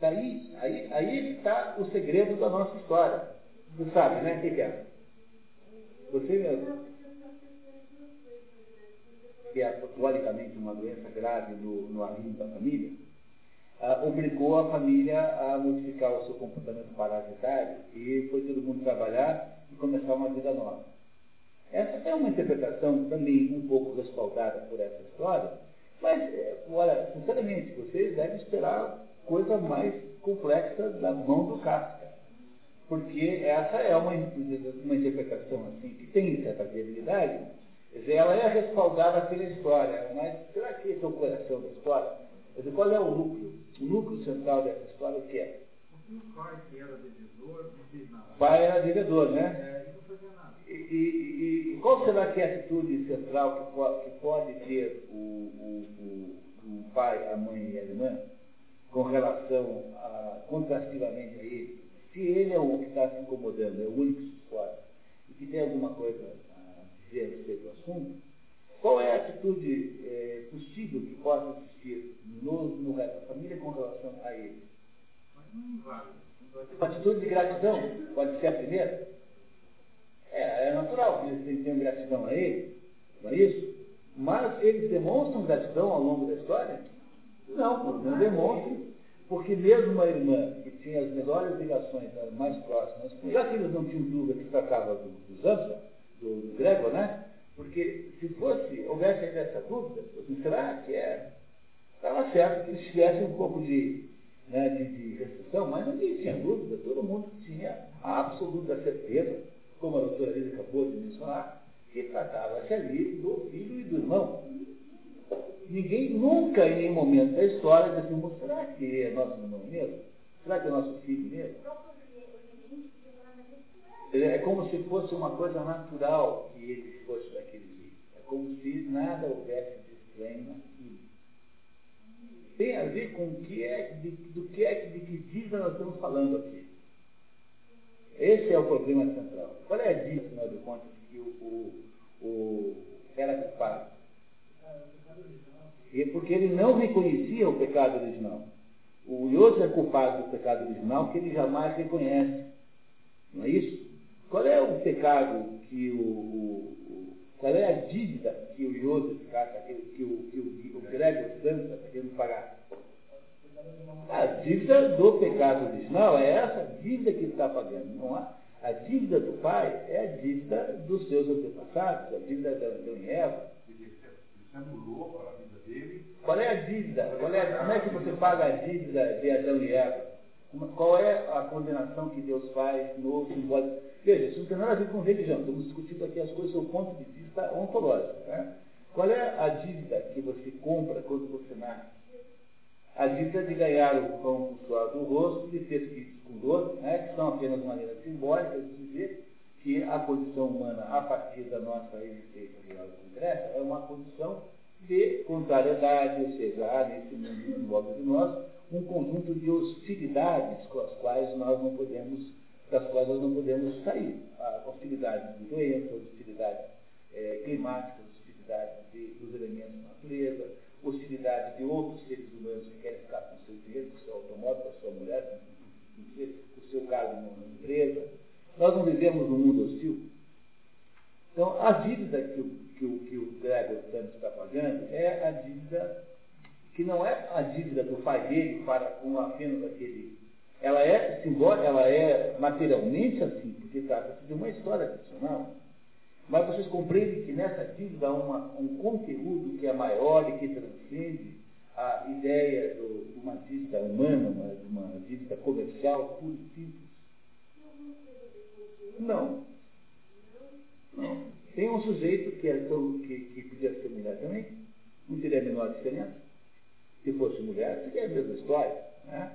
Daí, aí, aí está o segredo da nossa história. Você sabe, né? O que é? Você mesmo. Que é teoricamente uma doença grave no, no arrimo da família, ah, obrigou a família a modificar o seu comportamento parasitário e foi todo mundo trabalhar e começar uma vida nova. Essa é uma interpretação também um pouco respaldada por essa história, mas, eh, olha, sinceramente, vocês devem esperar coisa mais complexa da mão do Kafka. Porque essa é uma, uma interpretação assim, que tem certa viabilidade, quer dizer, ela é respaldada pela história, mas será que esse é o coração da história? Quer dizer, qual é o núcleo? O núcleo central dessa história o que é? O pai que era devedor, não fez nada. O pai era devedor, né? É, e não fazia nada. E, e- e qual será que é a atitude central que, po- que pode ter o, o- o- o pai, a mãe e a irmã com relação a, contrastivamente a ele? Se ele é o que está se incomodando, é o único que esforça, e que tem alguma coisa dizer a respeito do assunto, qual é a atitude eh, possível que possa existir no, no resto da família com relação a ele? Uma atitude de gratidão pode ser a primeira? É, é natural que eles tenham gratidão a ele, não é isso? Mas eles demonstram gratidão ao longo da história? Não, não demonstram. Porque mesmo uma irmã que tinha as melhores ligações as mais próximas, já que eles não tinham dúvida que se tratava do, do do, Gregor, né? Porque se fosse, houvesse essa dúvida, assim, será que é? Estava certo que eles tivessem um pouco de, né, de, de restrição, mas ninguém tinha dúvida, todo mundo tinha a absoluta certeza, como a doutora Lisa acabou de mencionar, que tratava-se ali do filho e do irmão. Ninguém nunca, em nenhum momento da história, disse assim, "Mas será que é nosso irmão mesmo? Será que é nosso filho mesmo? É como se fosse uma coisa natural que ele fosse daquele jeito. É como se nada houvesse de estranho naquilo. Tem a ver com o que é, de, do que é de que dívida nós estamos falando aqui. Esse é o problema central. Qual é a dívida, afinal de contas, que o, o, o era culpado? E porque ele não reconhecia o pecado original. O Yosef é culpado do pecado original que ele jamais reconhece. Não é isso? Qual é o pecado que o. o- o- qual é a dívida que o Yosef trata, que, que o, que o, o Gregor Santa está querendo pagar? A dívida do pecado original é essa dívida que ele está pagando. Não há. A dívida do pai é a dívida dos seus antepassados, a dívida de Adão e Eva. Qual é a dívida? É, como é que você paga a dívida de Adão e Eva? Qual é a condenação que Deus faz no simbólico? Veja, isso não tem nada a ver com religião, estamos discutindo aqui as coisas do ponto de vista ontológico. Né? Qual é a dívida que você compra quando você nasce? A dívida de ganhar o pão com o do rosto, de ter filhos com dor, né? que são apenas maneiras simbólicas de dizer que a condição humana, a partir da nossa existência real concreta, é uma condição de contrariedade, ou seja, há nesse mundo em volta de nós um conjunto de hostilidades com as quais nós não podemos, das quais nós não podemos sair. A hostilidade de doenças, hostilidade eh, climática, hostilidade de- dos elementos da natureza, hostilidade de outros seres humanos que querem ficar com o seu dinheiro, com o seu automóvel, com a sua mulher, com, o seu cargo numa empresa. Nós não vivemos num mundo hostil. Então, a dívida que o, que o, que o Gregor está pagando é a dívida que não é a dívida do dele para com apenas aquele. Ela é simbólica, ela é materialmente assim, porque trata-se de uma história ficcional. Mas vocês compreendem que nessa dívida há uma, um conteúdo que é maior e que transcende a ideia do- de uma dívida humana, uma, uma dívida comercial pura e simples. Não. Não. Tem um sujeito que, é, que, que podia ser mulher também, não teria a menor diferença. Se fosse mulher, seria a mesma história. Né?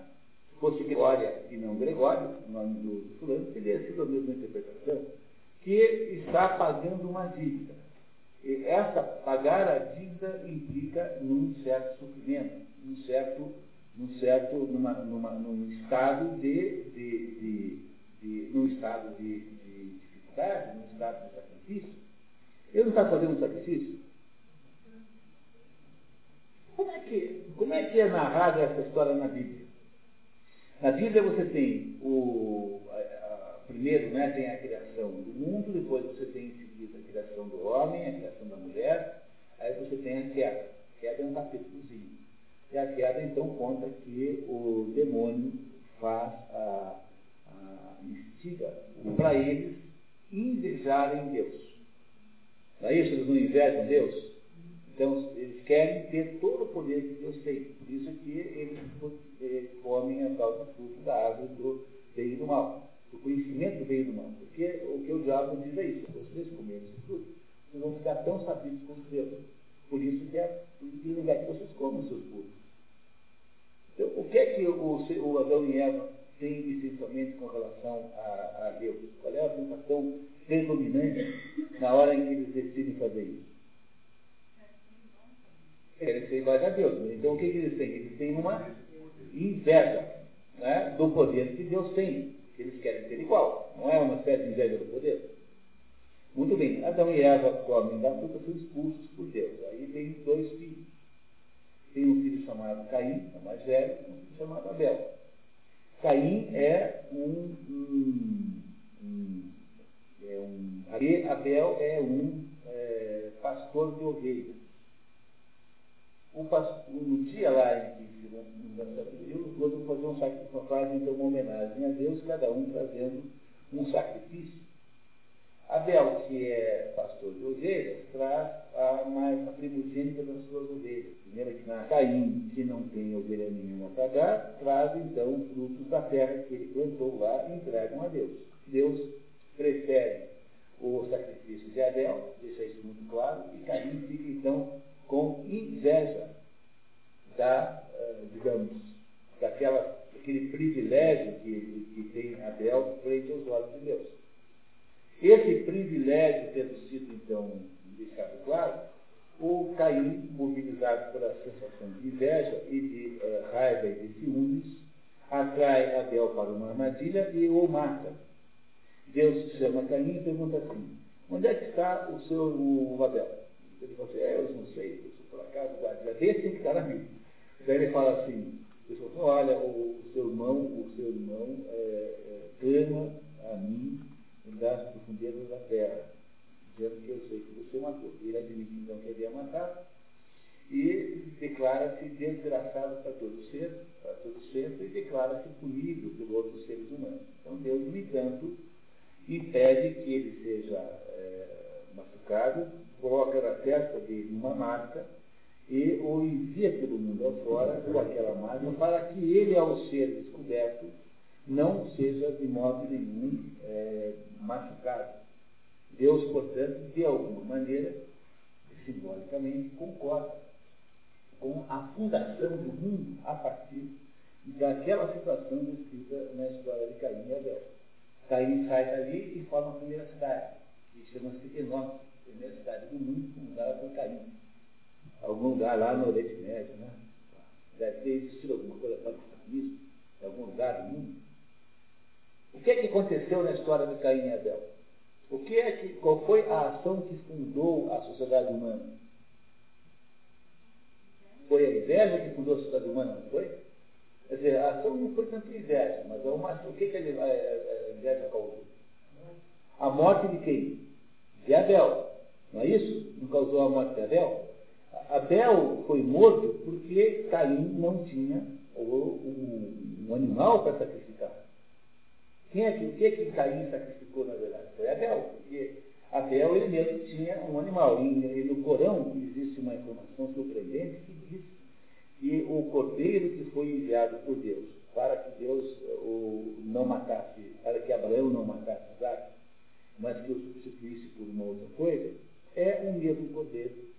Se fosse Glória e não Gregório, o nome do, fulano, teria sido a mesma interpretação. Que está pagando uma dívida. E essa pagar a dívida implica num certo sofrimento, num certo, num certo, numa, numa, num estado de, de, de, de- num estado de, de dificuldade, num estado de sacrifício. Ele não está fazendo sacrifício? Como é, que, como é que é narrada essa história na Bíblia? Na Bíblia você tem o a- a- primeiro né, tem a criação do mundo, depois você tem em seguida a criação do homem, a criação da mulher, aí você tem a queda. A queda é um capítulozinho. E a queda então conta que o demônio faz a, a instiga para eles invejarem Deus. Não é isso? Eles não invejam Deus? Então, eles querem ter todo o poder que Deus tem. Por isso que eles comem a tal do fruto da árvore do bem e do mal. Do conhecimento do bem e do mal. Porque o que o diabo diz é isso. Se vocês comerem esse fruto, vocês vão ficar tão sabidos como Deus. Por isso que é em lugar que vocês comem os seus frutos. Então, o que é que o, o Adão e Eva têm essencialmente com relação a, a Deus? Qual é a sensação predominante na hora em que eles decidem fazer isso? Querem ser iguais a Deus. né? Então o que, que eles têm? Eles têm uma inveja né, do poder que Deus tem. Eles querem ser igual. Não é uma espécie de inveja do poder? Muito bem, Adão e Eva comem da fruta são expulsos por Deus. Aí tem dois filhos. Tem um filho chamado Caim, o mais velho, e um filho chamado Abel. Caim é um, um, um, é um Abel é um é, pastor de ovelhas. Pastor, no dia lá em que os outros faziam um sacrifício, fazem então uma homenagem a Deus, cada um trazendo um sacrifício. Abel, que é pastor de ovelhas, traz a, mais, primogênita das suas ovelhas. Primeiro que na Caim, que não tem ovelha nenhuma para dar, traz então frutos da terra que ele plantou lá e entregam a Deus. Deus prefere o sacrifício de Abel, deixa isso muito claro, e Caim fica então com inveja da, eh, digamos, daquela, daquele privilégio que, que tem Abel frente aos olhos de Deus. Esse privilégio tendo sido, então, deixado claro, o Caim, mobilizado pela sensação de inveja e de eh, raiva e de ciúmes, atrai Abel para uma armadilha e o mata. Deus chama Caim e pergunta assim, onde é que está o seu o Abel? Ele fala assim, é, eu não sei, se por acaso guarda desse tem que estar na Bíblia. Daí ele fala assim, ele fala assim, olha, o, seu irmão, o seu irmão é, é, clama a mim das profundezas da terra, dizendo que eu sei que você matou. Ele admite então que ia matar e declara-se desgraçado para todo ser, para todo ser, e declara-se punido por outros seres humanos. Então Deus, no entanto, impede que ele seja é, machucado, coloca na testa dele uma marca e o envia pelo mundo afora com aquela marca para que ele, ao ser descoberto, não seja de modo nenhum é, machucado. Deus, portanto, de alguma maneira, simbolicamente, concorda com a fundação do mundo a partir daquela situação descrita na história de Caim e Abel. Caim sai dali e forma a primeira cidade, chama-se a primeira cidade do mundo fundada por Caim. Algum lugar lá no Oriente Médio, né? Deve ter existido alguma coisa com isso, em algum lugar do mundo. O que é que aconteceu na história de Caim e Abel? O que é que, qual foi a ação que fundou a sociedade humana? Foi a inveja que fundou a sociedade humana, não foi? Quer dizer, a ação não foi tanto inveja, mas é uma, o que, que a, a, a inveja causou? A morte de quem? De Abel. Não é isso? Não causou a morte de Abel? Abel foi morto porque Caim não tinha um animal para sacrificar. Quem é que, o que é que Caim sacrificou, na verdade? Foi Abel, porque Abel ele mesmo tinha um animal. E, no Corão existe uma informação surpreendente que diz que o cordeiro que foi enviado por Deus para que Deus o não matasse, para que Abraão não matasse Isaac, mas que o substituísse por uma outra coisa, é o mesmo cordeiro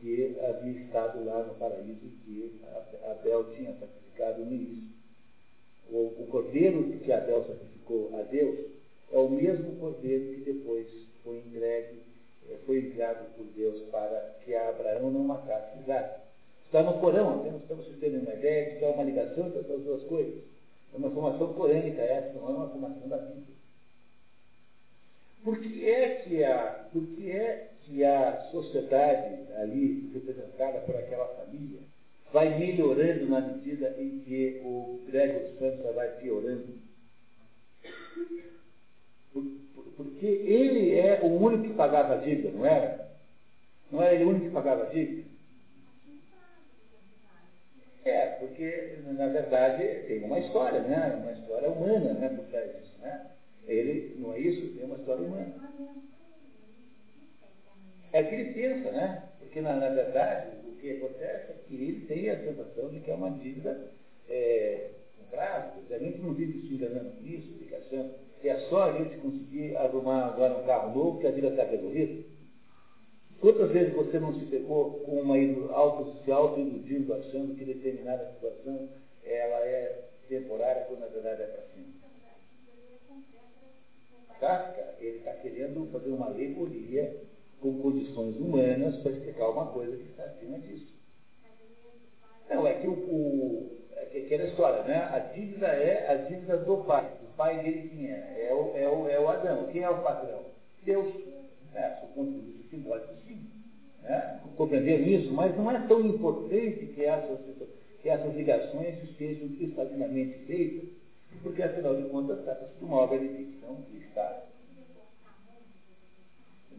que havia estado lá no paraíso que Abel tinha sacrificado no início. O, o cordeiro que Abel sacrificou a Deus é o mesmo cordeiro que depois foi entregue, eh, foi enviado por Deus para que Abraão não matasse Isaac. Está no Corão, apenas para vocês terem uma ideia de que há uma ligação entre essas duas coisas. É uma formação corânica essa, não é uma formação da Bíblia. Por que é que a, por que é que a sociedade ali, representada por aquela família, vai melhorando na medida em que o Gregor Samsa vai piorando? Por, por, porque ele é o único que pagava a dívida, não era? Não era ele o único que pagava a dívida? É, porque, na verdade, tem uma história, né? Uma história humana, né, por trás disso, né? Ele, não é isso? Tem uma história humana. É que ele pensa, né? Porque, na, na verdade, o que acontece é que ele tem a sensação de que é uma dívida é, prazo. A gente não vive se enganando com isso, fica achando que é só a gente conseguir arrumar agora um carro novo que a vida está resolvida. Quantas vezes você não se pegou com uma auto, se auto-iludindo, achando que determinada situação ela é temporária, quando na verdade é para sempre? Kafka, ele está querendo fazer uma alegoria com condições humanas para explicar uma coisa que está acima disso. Não, é que o, o é aquela história, né? A dívida é a dívida do pai. O pai dele quem é? É o, é o, é o Adão. Quem é o patrão? Deus. É, do ponto simbólico, sim. Né? Compreenderam isso? Mas não é tão importante que essas, que essas ligações estejam cristallinamente feitas, porque afinal de contas trata-se de uma obra de ficção que está.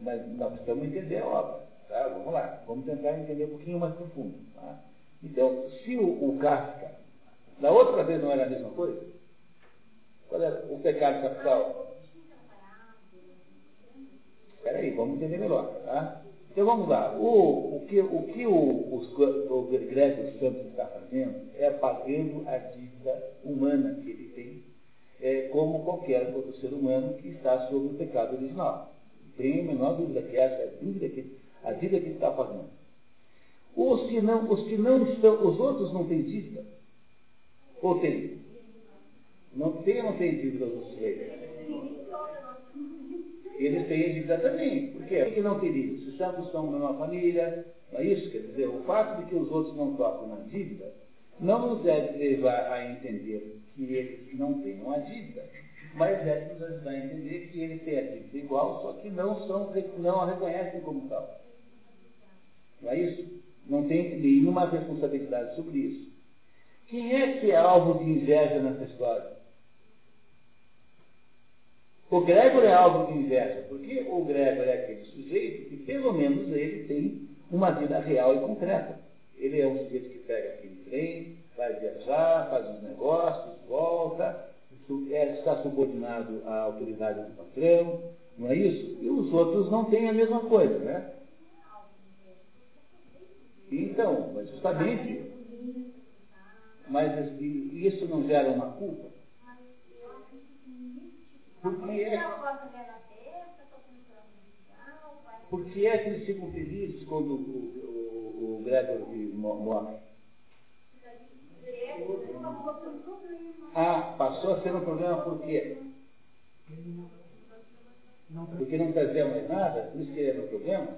Mas nós precisamos entender a obra. Tá? Vamos lá, vamos tentar entender um pouquinho mais profundo. Tá? Então, se o, o Kafka, da outra vez não era a mesma coisa? Qual era o pecado capital? Espera aí, vamos entender melhor. Tá? Então vamos lá. O, o que o, que o, o, o Santos está fazendo é pagando a dívida humana que ele tem, é, como qualquer outro ser humano que está sob o pecado original. Tem a menor dúvida que essa é a dúvida que, a dívida que ele está pagando. Os que não, os que não estão, os outros não têm dívida. Ou tem? Não tem ou não tem dívida os outros? Eles têm dívida também. Por quê? Por que não teriam? Se ambos são uma família, não é isso? Quer dizer, o fato de que os outros não tocam na dívida não nos deve levar a entender que eles não têm uma dívida, mas deve nos ajudar a entender que eles têm a dívida igual, só que não, são, não a reconhecem como tal. Não é isso? Não tem nenhuma responsabilidade sobre isso. Quem é que é alvo de inveja nessa história? O Gregor é alvo de inveja, porque o Gregor é aquele sujeito que, pelo menos, ele tem uma vida real e concreta. Ele é um sujeito que pega aquele trem, vai viajar, faz os negócios, volta, é, está subordinado à autoridade do patrão, não é isso? E os outros não têm a mesma coisa, né? Então, mas justamente, mas isso não gera uma culpa? Porque é, porque é que eles ficam felizes quando o, o, o Gregor morre? Ah, passou a ser um problema por quê? Porque não trazia mais nada? Por isso que ele era um problema?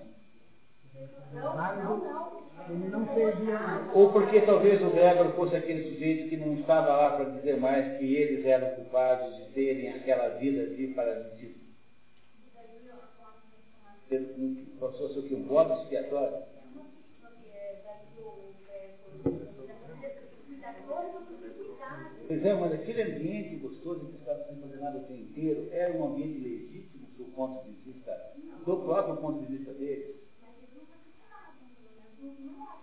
Ou porque talvez o Gregor fosse aquele sujeito que não estava lá para dizer mais que eles eram culpados de terem aquela vida de parasitismo. Passou a ser o que? Um bode expiatório? Pois é, mas aquele ambiente gostoso que estava sendo condenado o tempo inteiro era um ambiente legítimo do ponto de vista, do próprio ponto de vista deles.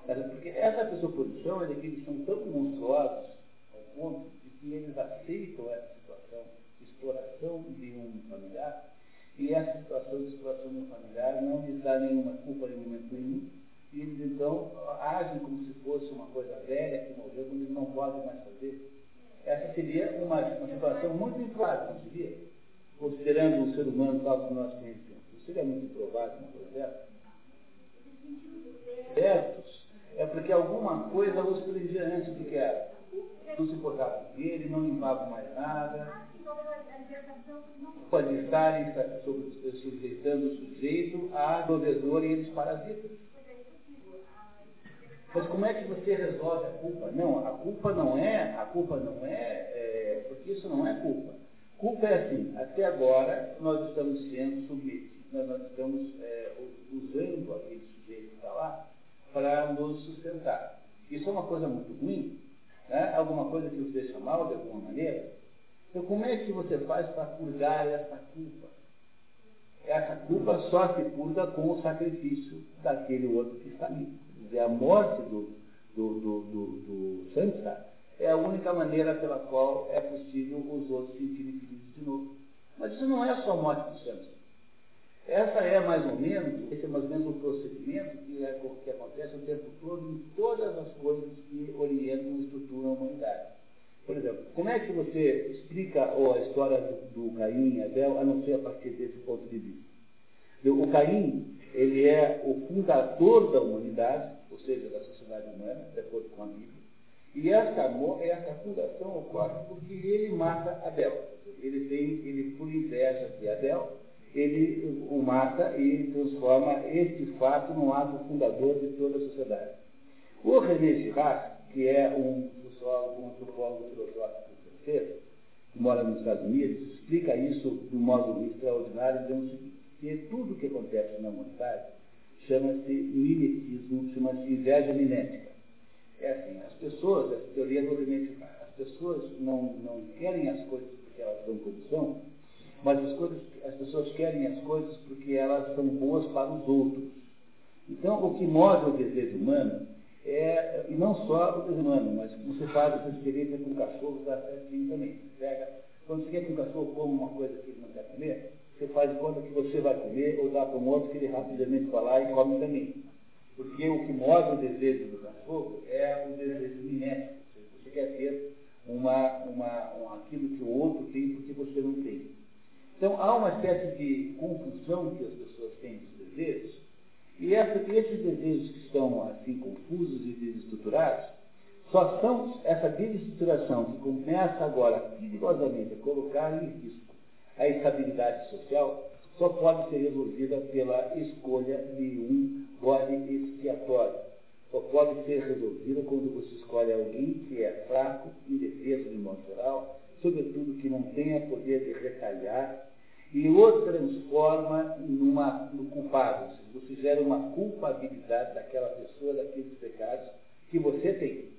Porque essa pressuposição é de que eles são tão monstruosos ao ponto de que eles aceitam essa situação de exploração de um familiar e essa situação de exploração de um familiar não lhes dá nenhuma culpa em momento nenhum e eles então agem como se fosse uma coisa velha que morreu quando eles não podem mais fazer. Essa seria uma, uma situação muito improvável, não seria? Considerando o ser humano tal como nós conhecemos. Seria muito improvável uma coisa dessa. Certos é porque alguma coisa os prendia antes do que era. Não se importava com ele, não limpava mais nada. Pode estar sujeitando o sujeito a provedor e eles parasitas. Mas como é que você resolve a culpa? Não, a culpa não é, a culpa não é, é porque isso não é culpa. Culpa é assim, até agora nós estamos sendo submetidos, nós estamos é, usando aquele sujeito que está lá para nos sustentar. Isso é uma coisa muito ruim, né? alguma coisa que os deixa mal de alguma maneira. Então como é que você faz para purgar essa culpa? Essa culpa só se purga com o sacrifício daquele outro que está ali dizer, a morte do, do, do, do, do é a única maneira pela qual é possível os outros sentirem felizes de novo. Mas isso não é só a morte do Samsa. Essa é mais ou menos, esse é mais ou menos o procedimento que, é, que acontece o tempo todo em todas as coisas que orientam e estruturam a humanidade. Por exemplo, como é que você explica a história do, do Caim e Abel, a não ser a partir desse ponto de vista? O Caim, ele é o fundador da humanidade, ou seja, da sociedade humana, de acordo com a Bíblia. E essa, essa fundação ocorre porque ele mata Abel. Ele tem, ele por inveja de Abel, ele o mata e transforma este fato num ato fundador de toda a sociedade. O René Girard, que é um sociólogo, um antropólogo filosófico francês, que mora nos Estados Unidos, explica isso de um modo extraordinário, dizendo o que tudo que acontece na humanidade chama-se mimetismo, chama-se inveja mimética. É assim, as pessoas, essa teoria do limite, as pessoas não, não querem as coisas porque elas são como mas as, coisas, as pessoas querem as coisas porque elas são boas para os outros. Então, o que move o desejo humano é, e não só o desejo humano, mas você faz essa experiência com cachorros dá certinho também. Pega, quando você quer que um cachorro coma uma coisa que ele não quer comer, você faz de conta que você vai comer ou dá para um outro que ele rapidamente vai lá e come também. Porque o que move o desejo do cachorro é o desejo mimético. Você quer ter uma, uma, um, aquilo que o outro tem porque você não tem. Então há uma espécie de confusão que as pessoas têm dos desejos, e essa, esses desejos que estão assim confusos e desestruturados, só são essa desestruturação que começa agora perigosamente a colocar em risco a estabilidade social só pode ser resolvida pela escolha de um bode expiatório. Só pode ser resolvida quando você escolhe alguém que é fraco, indefeso de modo geral, sobretudo que não tenha poder de retalhar, e o transforma numa, no culpado. Você gera uma culpabilidade daquela pessoa, daqueles pecados que você tem.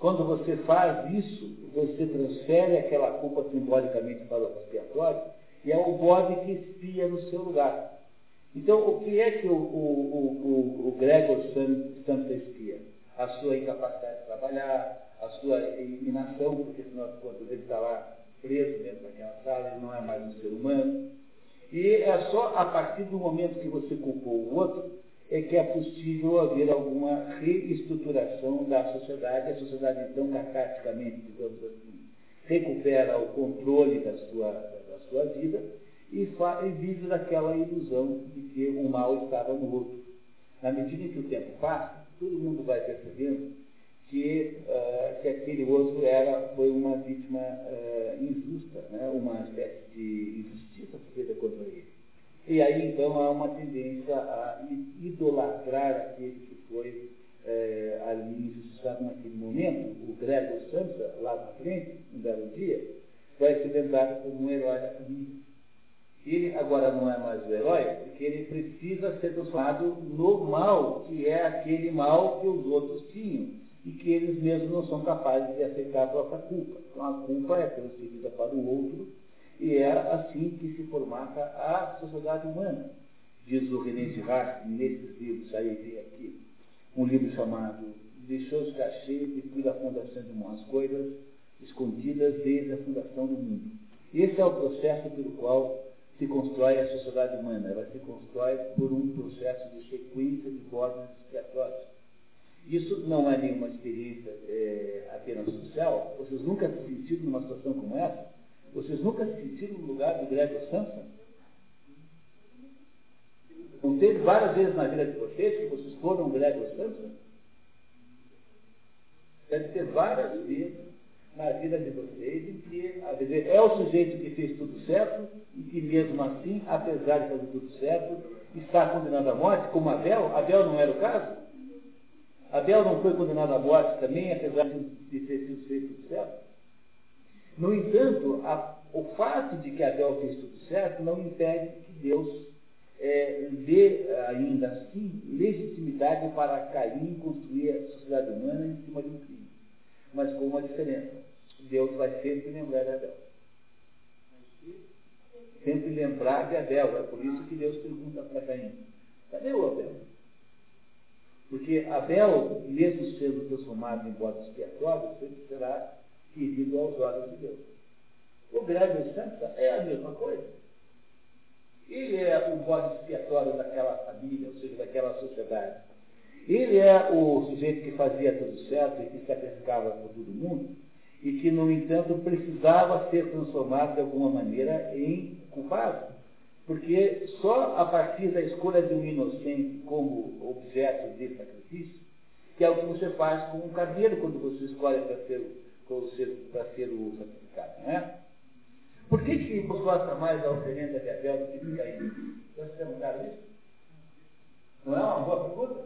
Quando você faz isso, você transfere aquela culpa simbolicamente para o expiatório e é o bode que espia no seu lugar. Então, o que é que o, o, o, o Gregor Santa espia? A sua incapacidade de trabalhar, a sua eliminação, porque senão ele está lá preso dentro daquela sala, ele não é mais um ser humano. E é só a partir do momento que você culpou o outro é que é possível haver alguma reestruturação da sociedade. A sociedade, então, catarticamente, digamos assim, recupera o controle da sua, da sua vida e, e vive daquela ilusão de que o mal estava no outro. Na medida em que o tempo passa, todo mundo vai percebendo que, uh, que aquele outro era, foi uma vítima uh, injusta, né? uma espécie de injustiça feita contra ele. E aí, então, há uma tendência a idolatrar aquele que foi é, ali injustiçado naquele momento. O Gregor Samsa, lá na frente, um belo dia, vai ser lembrado como um herói da família. Ele agora não é mais o herói, porque ele precisa ser transformado no mal, que é aquele mal que os outros tinham, e que eles mesmos não são capazes de aceitar a própria culpa. Então a culpa é transferida para o outro, e é assim que se formata a sociedade humana. Diz o René Girard, nesses livros, aí tem aqui, um livro chamado De choses cachées depuis la fundação de umas coisas escondidas desde a fundação do mundo. Esse é o processo pelo qual se constrói a sociedade humana. Ela se constrói por um processo de sequência de bordas expiatórias. Isso não é nenhuma experiência é, apenas social. Vocês nunca se sentiram numa situação como essa? Vocês nunca se sentiram no lugar do Gregor Samson? Não teve várias vezes na vida de vocês que vocês foram Gregor Samson? Deve ter várias vezes na vida de vocês em que, a dizer, é o sujeito que fez tudo certo e que mesmo assim, apesar de fazer tudo certo, está condenado à morte, como Abel. Abel não era o caso? Abel não foi condenado à morte também, apesar de ter sido feito tudo certo? No entanto, a, o fato de que Abel fez tudo certo não impede que Deus é, dê ainda assim legitimidade para Caim construir a sociedade humana em cima de um crime. Mas com uma diferença. Deus vai sempre lembrar de Abel. Sempre lembrar de Abel. É por isso que Deus pergunta para Caim: cadê o Abel? Porque Abel, mesmo sendo transformado em bode expiatório, sempre será querido aos olhos de Deus. O Gregor Samsa é a mesma coisa. Ele é o bode expiatório daquela família, ou seja, daquela sociedade. Ele é o sujeito que fazia tudo certo e que sacrificava por todo mundo, e que, no entanto, precisava ser transformado de alguma maneira em culpado. Porque só a partir da escolha de um inocente como objeto de sacrifício, que é o que você faz com um carneiro quando você escolhe para ser para ser o sacrificado, não é? Por que, que Deus gosta mais da oferenda de Abel do que de Caim? Já se perguntaram isso? Não é uma boa pergunta?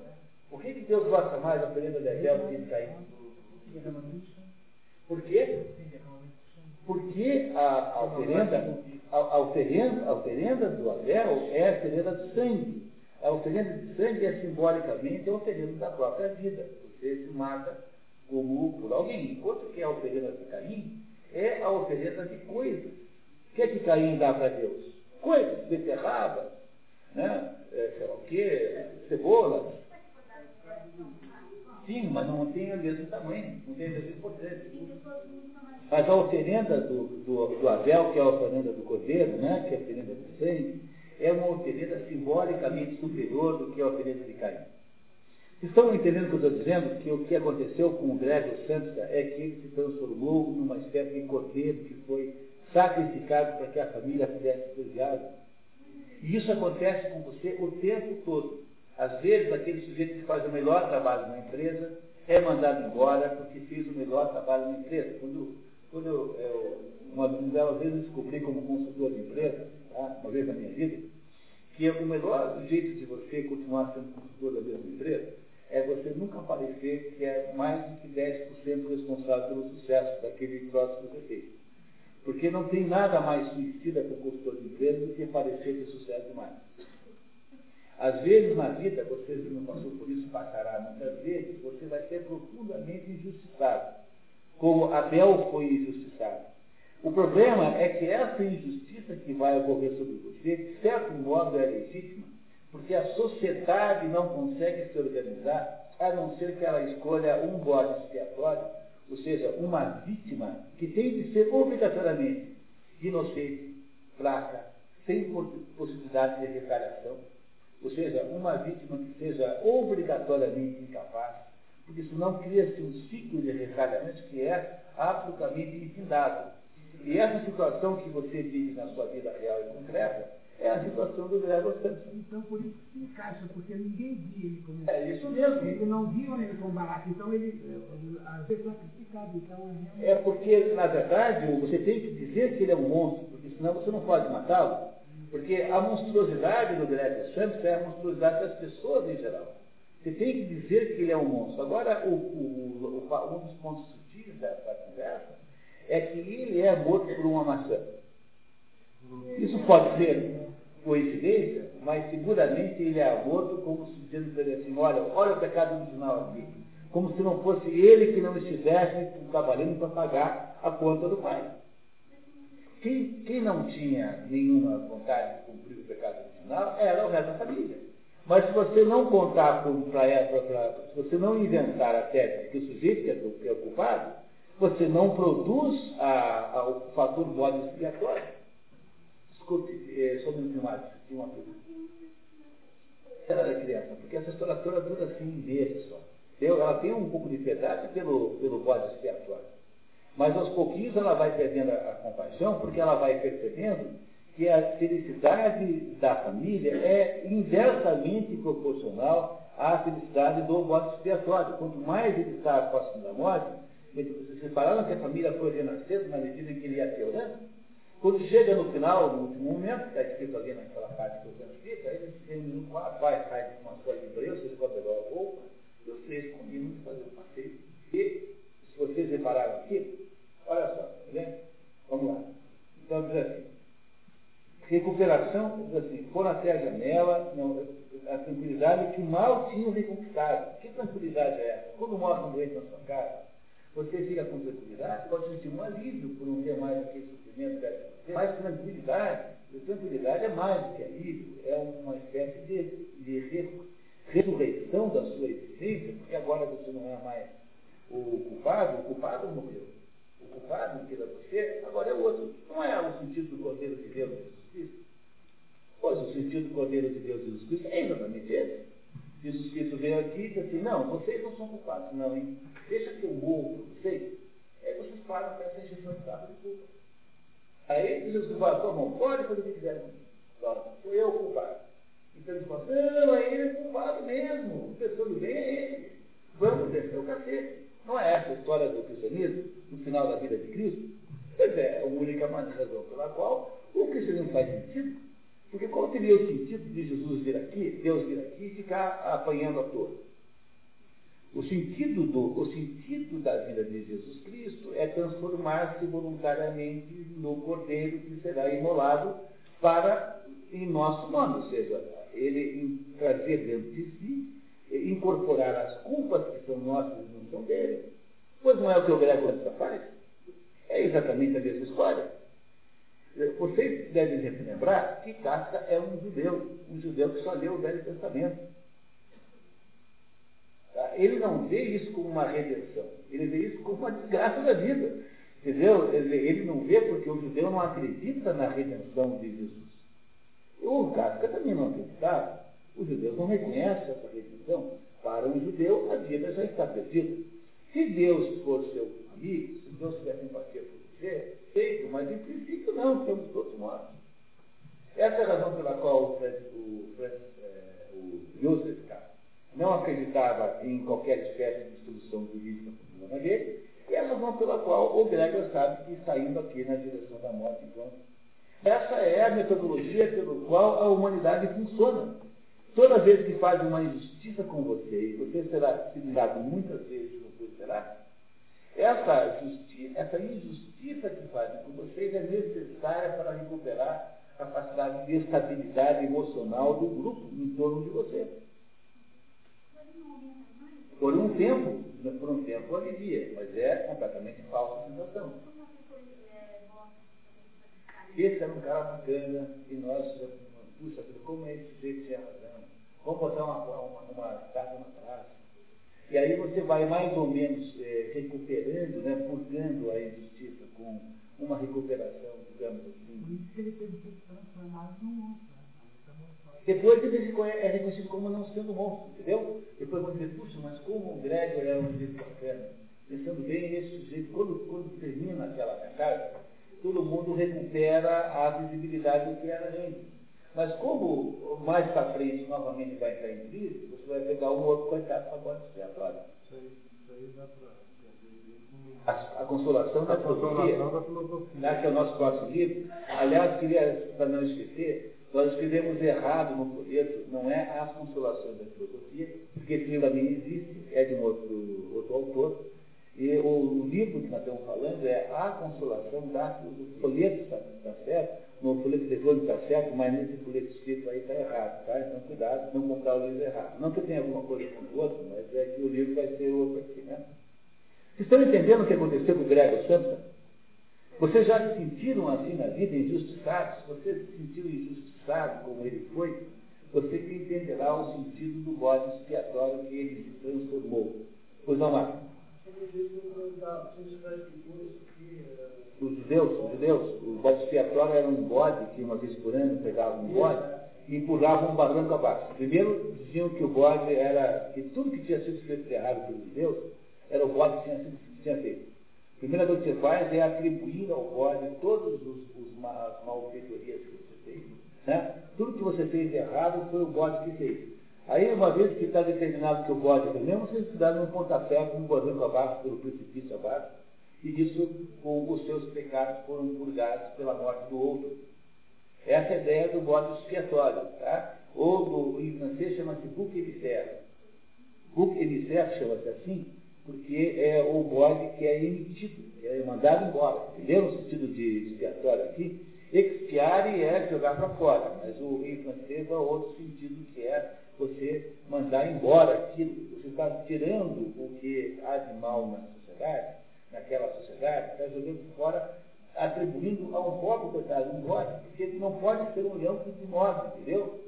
Por que, que Deus gosta mais da oferenda de Abel do que de Caim? Por quê? Porque a, a, oferenda, a, a, oferenda, a oferenda do Abel é a oferenda de sangue. A oferenda de sangue é simbolicamente a oferenda da própria vida. Você se mata como por alguém. Enquanto que a oferenda de Caim é a oferenda de coisas. O que é que Caim dá para Deus? Coisas, beterraba, né? É, sei lá o quê, cebola. Sim, mas não tem o mesmo tamanho, não tem a mesma importância. Mas a oferenda do, do, do Abel, que é a oferenda do cordeiro, né? que é a oferenda do sangue, é uma oferenda simbolicamente superior do que a oferenda de Caim. Estão entendendo o que eu estou dizendo? Que o que aconteceu com o Gregor Samsa é que ele se transformou numa espécie de cordeiro que foi sacrificado para que a família pudesse ser. E isso acontece com você o tempo todo. Às vezes, aquele sujeito que faz o melhor trabalho na empresa é mandado embora porque fez o melhor trabalho na empresa. Quando, quando eu, eu uma, uma vez eu descobri como consultor de empresa, tá? uma vez na minha vida, que o melhor jeito de você continuar sendo consultor da mesma empresa é você nunca parecer que é mais do que 10% responsável pelo sucesso daquele troço que você fez. Porque não tem nada mais suicida para o consultor de empresa do que parecer ter sucesso demais. Às vezes na vida, você não passou por isso, passará muitas vezes, você vai ser profundamente injustiçado, como Abel foi injustiçado. O problema é que essa injustiça que vai ocorrer sobre você, de certo modo, é legítima, porque a sociedade não consegue se organizar, a não ser que ela escolha um bode expiatório, ou seja, uma vítima que tem de ser obrigatoriamente inocente, fraca, sem possibilidade de retaliação, ou seja, uma vítima que seja obrigatoriamente incapaz, porque senão cria-se um ciclo de retalhamento que é absolutamente infindado. E essa situação que você vive na sua vida real e concreta é a situação do Gregor Samson. Então, por isso que se encaixa, porque ninguém via ele como É isso mesmo. Ele não via ele como barato, então ele, às vezes, é criticado. Então, é porque, na verdade, você tem que dizer que ele é um monstro, porque senão você não pode matá-lo. Porque a monstruosidade do Gregor Samson é a monstruosidade das pessoas em geral. Você tem que dizer que ele é um monstro. Agora, o, o, o, um dos pontos sutis dessa conversa é que ele é morto por uma maçã. Isso pode ser coincidência, mas seguramente ele é morto como se dizendo assim, olha, olha o pecado original aqui. Como se não fosse ele que não estivesse trabalhando para pagar a conta do pai. Quem, quem não tinha nenhuma vontade de cumprir o pecado original era o resto da família. Mas se você não contar para ela, se você não inventar a tese que o sujeito que é, culpado, você não produz a, a, o fator bode expiatório. Escute, é, sobre o climático, tinha uma pergunta. Ela era criança, porque essa história toda dura assim meses só. Ela tem um pouco de piedade pelo, pelo bode expiatório. Mas aos pouquinhos ela vai perdendo a, a compaixão, porque ela vai percebendo que a felicidade da família é inversamente proporcional à felicidade do bode expiatório. Quanto mais ele está próximo da morte, vocês repararam que a família foi renascendo na medida em que ele ia piorando? Quando chega no final, no último momento, está escrito ali naquela parte que eu tenho escrito, aí se reúnem com a pai, sai com uma folha de breu, vocês podem pegar a roupa, e três combinam de fazer um passeio. E, vocês repararam aqui, olha só, vendo? Vamos lá. Então diz assim, recuperação, diz assim, foram até a janela, não, a tranquilidade que mal tinha reconquistado. Que tranquilidade é essa? Quando mostra um doente na sua casa, você fica com tranquilidade, pode sentir um alívio por não ter mais aquele sofrimento você, mas tranquilidade, tranquilidade é mais do que alívio, é uma espécie de, de ressurreição da sua existência, porque agora você não é mais o culpado, o culpado morreu. O culpado, que era você, agora é outro. Não é o sentido do Cordeiro de Deus, Jesus Cristo. Pois o sentido do Cordeiro de Deus, Jesus Cristo, é exatamente esse. Jesus Cristo veio aqui e disse assim, não, vocês não são culpados, não, hein? Deixa que eu morro por vocês. Aí vocês param com essa injeção de capa de culpa. Aí Jesus fala, tá bom, pode fazer o que quiser comigo. sou eu o culpado. Então eles falam, não, aí ele é culpado mesmo. O pessoa do bem é ele. Vamos descer o cacete. Não é essa a história do cristianismo, no final da vida de Cristo? Pois é, a única razão pela qual o cristianismo faz sentido. Porque qual seria o sentido de Jesus vir aqui, Deus vir aqui e ficar apanhando a todos? O sentido, do, o sentido da vida de Jesus Cristo é transformar-se voluntariamente no cordeiro que será imolado para em nosso nome, ou seja, ele trazer dentro de si, incorporar as culpas que são nossas e não são dele. Pois não é o que o Gregor faz? É exatamente a mesma história. Vocês devem lembrar que Kafka é um judeu, um judeu que só leu o Velho Testamento. Tá? Ele não vê isso como uma redenção, ele vê isso como uma desgraça da vida. Entendeu? Ele não vê porque o judeu não acredita na redenção de Jesus. O Kafka também não acreditava. Os judeus não reconhecem essa redenção. Para um judeu, a vida já está perdida. Se Deus for seu amigo, se Deus tiver simpatia por você, feito, mas em princípio não, estamos todos mortos. Essa é a razão pela qual o, Fred, o, é, o Joseph K. não acreditava em qualquer espécie de solução jurídica para o problema dele, e é a razão pela qual o Gregor sabe que saindo aqui na direção da morte enquanto. Essa é a metodologia pela qual a humanidade funciona. Toda vez que faz uma injustiça com você, e você será civilizado muitas vezes, você será, essa, essa injustiça que fazem com vocês é necessária para recuperar a capacidade de estabilidade emocional do grupo em torno de você. Por um tempo, por um tempo alivia, mas é completamente falsa a sensação. Esse era um cara bacana e nós, puxa, como é esse jeito tinha razão? Vamos botar uma, uma, uma na praça. E aí você vai mais ou menos é, recuperando, né, purgando a injustiça com uma recuperação, digamos assim. Por isso que ele tem sido transformado num monstro. né? Depois ele é reconhecido como não sendo monstro, entendeu? Depois vão dizer, puxa, mas como o Gregor é um sujeito bacana. Pensando bem, esse sujeito, quando, quando termina aquela carta, todo mundo recupera a visibilidade do que era antes. Mas como mais para frente novamente vai entrar em crise, você vai pegar um outro coitado para bode expiatório. Isso aí, isso aí dá para A, a consolação da A filosofia, consolação da filosofia. né, que é o nosso próximo livro. Aliás, queria, para não esquecer, nós escrevemos errado no folheto, não é as consolações da filosofia, porque esse livro também existe, é de um outro, outro autor, e o, o livro que nós estamos falando é A Consolação da Filosofia. O folheto está, está certo, no folheto eletrônico está certo, mas nesse folheto escrito aí está errado, tá? Então cuidado, não comprar o livro errado. Não que tenha alguma coisa com o outro, mas é que o livro vai ser outro aqui, né? Estão entendendo o que aconteceu com o Gregor Samsa? Vocês já se sentiram assim na vida, injustiçados? Você se sentiu injustiçado como ele foi? Você entenderá o sentido do bode expiatório que ele se transformou. Pois não, Marcos? Os judeus, os judeus, o bode expiatório era um bode que uma vez por ano pegava um bode e empurrava um barranco abaixo. Primeiro diziam que o bode era, que tudo que tinha sido feito de errado pelos judeus era o bode que tinha, sido, tinha feito. A primeira coisa que você faz é atribuir ao bode todas as malfeitorias que você fez. Né? Tudo que você fez de errado foi o bode que fez. Aí, uma vez que está determinado que o bode é mesmo, você se dá num pontapé com um barranco abaixo, pelo precipício abaixo, e isso com os seus pecados foram purgados pela morte do outro. Essa é a ideia do bode expiatório, tá? Ou do, em francês chama-se bouc émissaire. Bouc émissaire chama-se assim, porque é o bode que é emitido, é mandado embora. Entendeu? No sentido de expiatório aqui, expiare é jogar para fora, mas o em francês é outro sentido que é você mandar embora aquilo. Você está tirando o que há de mal na sociedade, naquela sociedade, está jogando fora, atribuindo a um pobre coitado um bode, porque ele não pode ser um leão que se move, entendeu?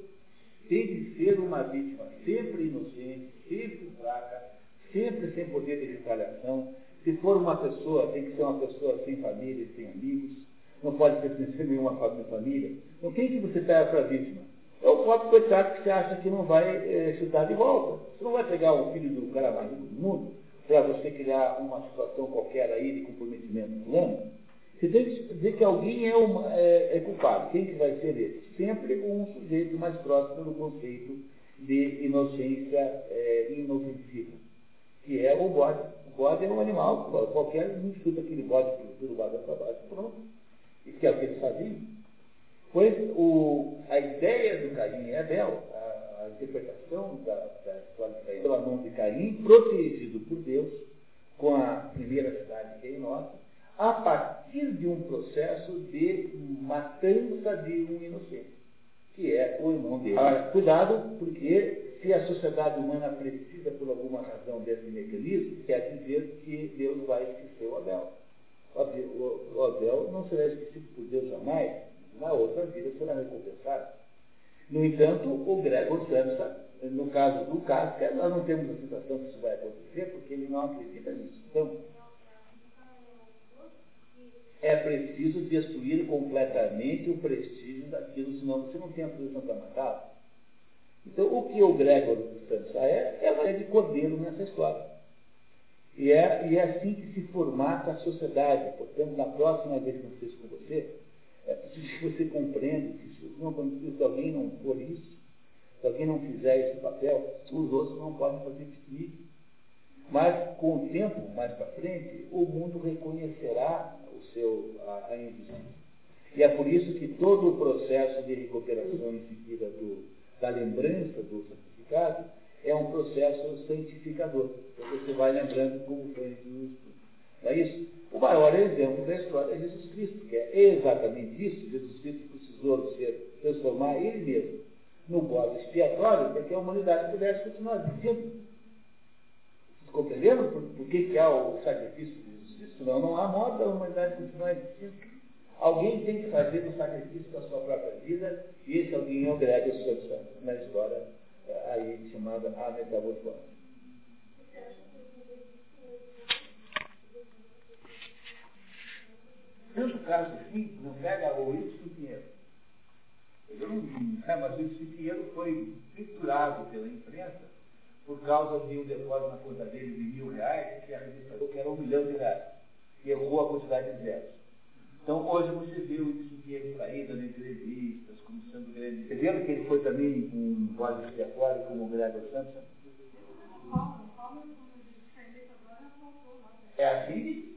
Tem de ser uma vítima sempre inocente, sempre fraca, sempre sem poder de retaliação. Se for uma pessoa, tem que ser uma pessoa sem família, sem amigos, não pode pertencer a nenhuma família. Então quem que você pega para vítima? É o pobre coitado que você acha que não vai é, chutar de volta. Você não vai pegar o filho do cara mais rico do mundo para você criar uma situação qualquer aí de comprometimento plano. Você tem que dizer que alguém é, uma, é, é culpado. Quem que vai ser ele? Sempre um sujeito mais próximo do conceito de inocência é, inofensiva, que é o bode. O bode é um animal, qualquer um chuta aquele bode pelo lado para baixo, pronto. E que é o que eles faziam. Pois o, a ideia do Caim e Abel, a, a interpretação da, da história de Caim, pela mão de Caim, protegido por Deus, com a primeira cidade que é nossa, a partir de um processo de matança de um inocente, que é o irmão dele. Ah, cuidado, porque se a sociedade humana precisa, por alguma razão, desse mecanismo, quer dizer que Deus vai esquecer o Abel. O Abel não será esquecido por Deus jamais, na outra vida será recompensado. No entanto, o Gregor Samsa, no caso do Kafka, nós não temos a sensação que isso vai acontecer, porque ele não acredita nisso. Então, é preciso destruir completamente o prestígio daquilo, senão você não tem a posição para matá-lo. Então, o que o Gregor Samsa é, é uma de cordeiro nessa história. E é, e é assim que se formata a sociedade. Portanto, na próxima vez que eu fiz com você, é preciso que você compreenda que se, alguém não for isso, se alguém não fizer esse papel, os outros não podem fazer piquenique. Mas, com o tempo, mais para frente, o mundo reconhecerá o seu, a, a. E é por isso que todo o processo de recuperação em seguida do, da lembrança do santificado é um processo santificador. Porque você vai lembrando como foi justo. Não é isso? O maior exemplo da história é Jesus Cristo, que é exatamente isso. Jesus Cristo precisou ser, transformar ele mesmo no bode expiatório para que a humanidade pudesse continuar vivendo. Vocês compreenderam por, por que, que há o sacrifício de Jesus Cristo? Não, não há modo da humanidade continuar existindo. Alguém tem que fazer o sacrifício da sua própria vida, e esse alguém é o Gregor Samson, na história aí chamada A Metamorfose. Tanto caso assim, não pega o Wilson Pinheiro. Eu não, mas o Pinheiro foi triturado pela imprensa por causa de um depósito na conta dele de mil reais, que a revista falou que era um milhão de reais. E errou a quantidade de zeros. Então hoje você vê o Wilson Pinheiro aí dando entrevistas, como sendo grande. Você vendo que ele foi também um voz expiatório como o Gregor Samson? É assim?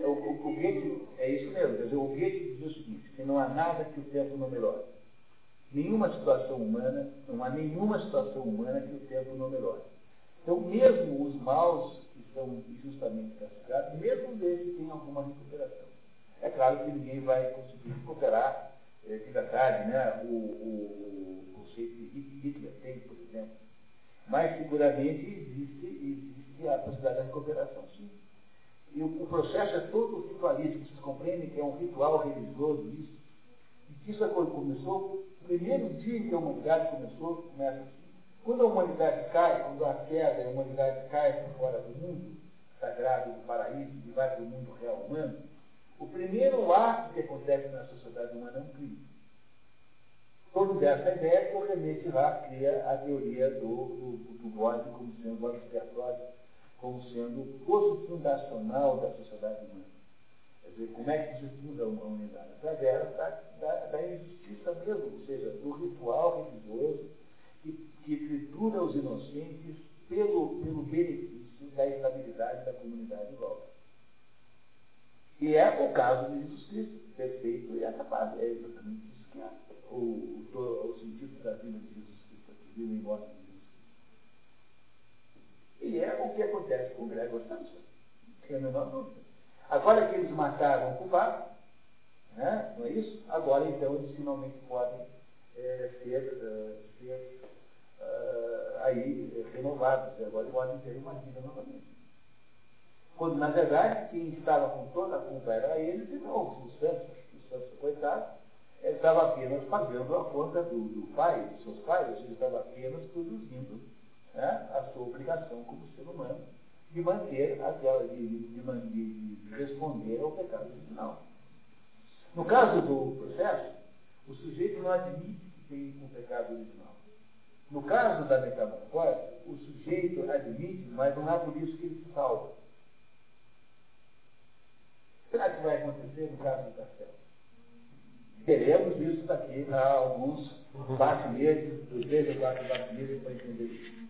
O, o, o Goethe, é isso mesmo. Quer dizer, o Goethe diz o seguinte, que não há nada que o tempo não melhore. Nenhuma situação humana, não há nenhuma situação humana que o tempo não melhore. Então, mesmo os maus que são injustamente castigados, mesmo desses têm alguma recuperação. É claro que ninguém vai conseguir recuperar é, de verdade né, o, o, o conceito de Hitler tem, por exemplo. Mas seguramente existe, existe a possibilidade da recuperação, sim. E o, o, processo é todo ritualístico. Vocês compreendem que é um ritual religioso isso? E que isso é quando começou, o primeiro dia em que a humanidade começou, começa assim. Quando a humanidade cai, quando a queda a humanidade cai para fora do mundo sagrado, do paraíso, e vai para o mundo real humano, o primeiro ato que acontece na sociedade humana é um crime. Todo dessa ideia, que o René cria a teoria do, do, do bode como sendo bode expiatório, como sendo o posto fundacional da sociedade humana. Quer dizer, como é que se funda a humanidade? Através da, da, da injustiça mesmo, ou seja, do ritual religioso que, que tritura os inocentes pelo, pelo benefício da estabilidade da comunidade em volta. E é o caso de Jesus Cristo, perfeito e acabado. É exatamente isso que é o, o, o sentido da vida de Jesus Cristo, a vida e morte de. E é o que acontece com Gregor Samson, sem a menor dúvida. Agora que eles mataram o culpado, né, não é isso? Agora então eles finalmente podem é, ser, uh, ser uh, aí renovados, agora podem ter uma vida novamente. Quando, na verdade, quem estava com toda a culpa era eles e não o Santos. O Santos, coitado, estava apenas pagando a conta do, do pai, dos seus pais, ele estava apenas produzindo né, a sua obrigação como ser humano de manter aquela, de, de, de, de responder ao pecado original. No caso do processo, o sujeito não admite que tem um pecado original. No caso da metamorfose, o sujeito admite, mas não é por isso que ele se salva. Será que vai acontecer no caso do castelo? Teremos isso daqui a alguns bate-meses, três ou quatro bate-meses para entender isso.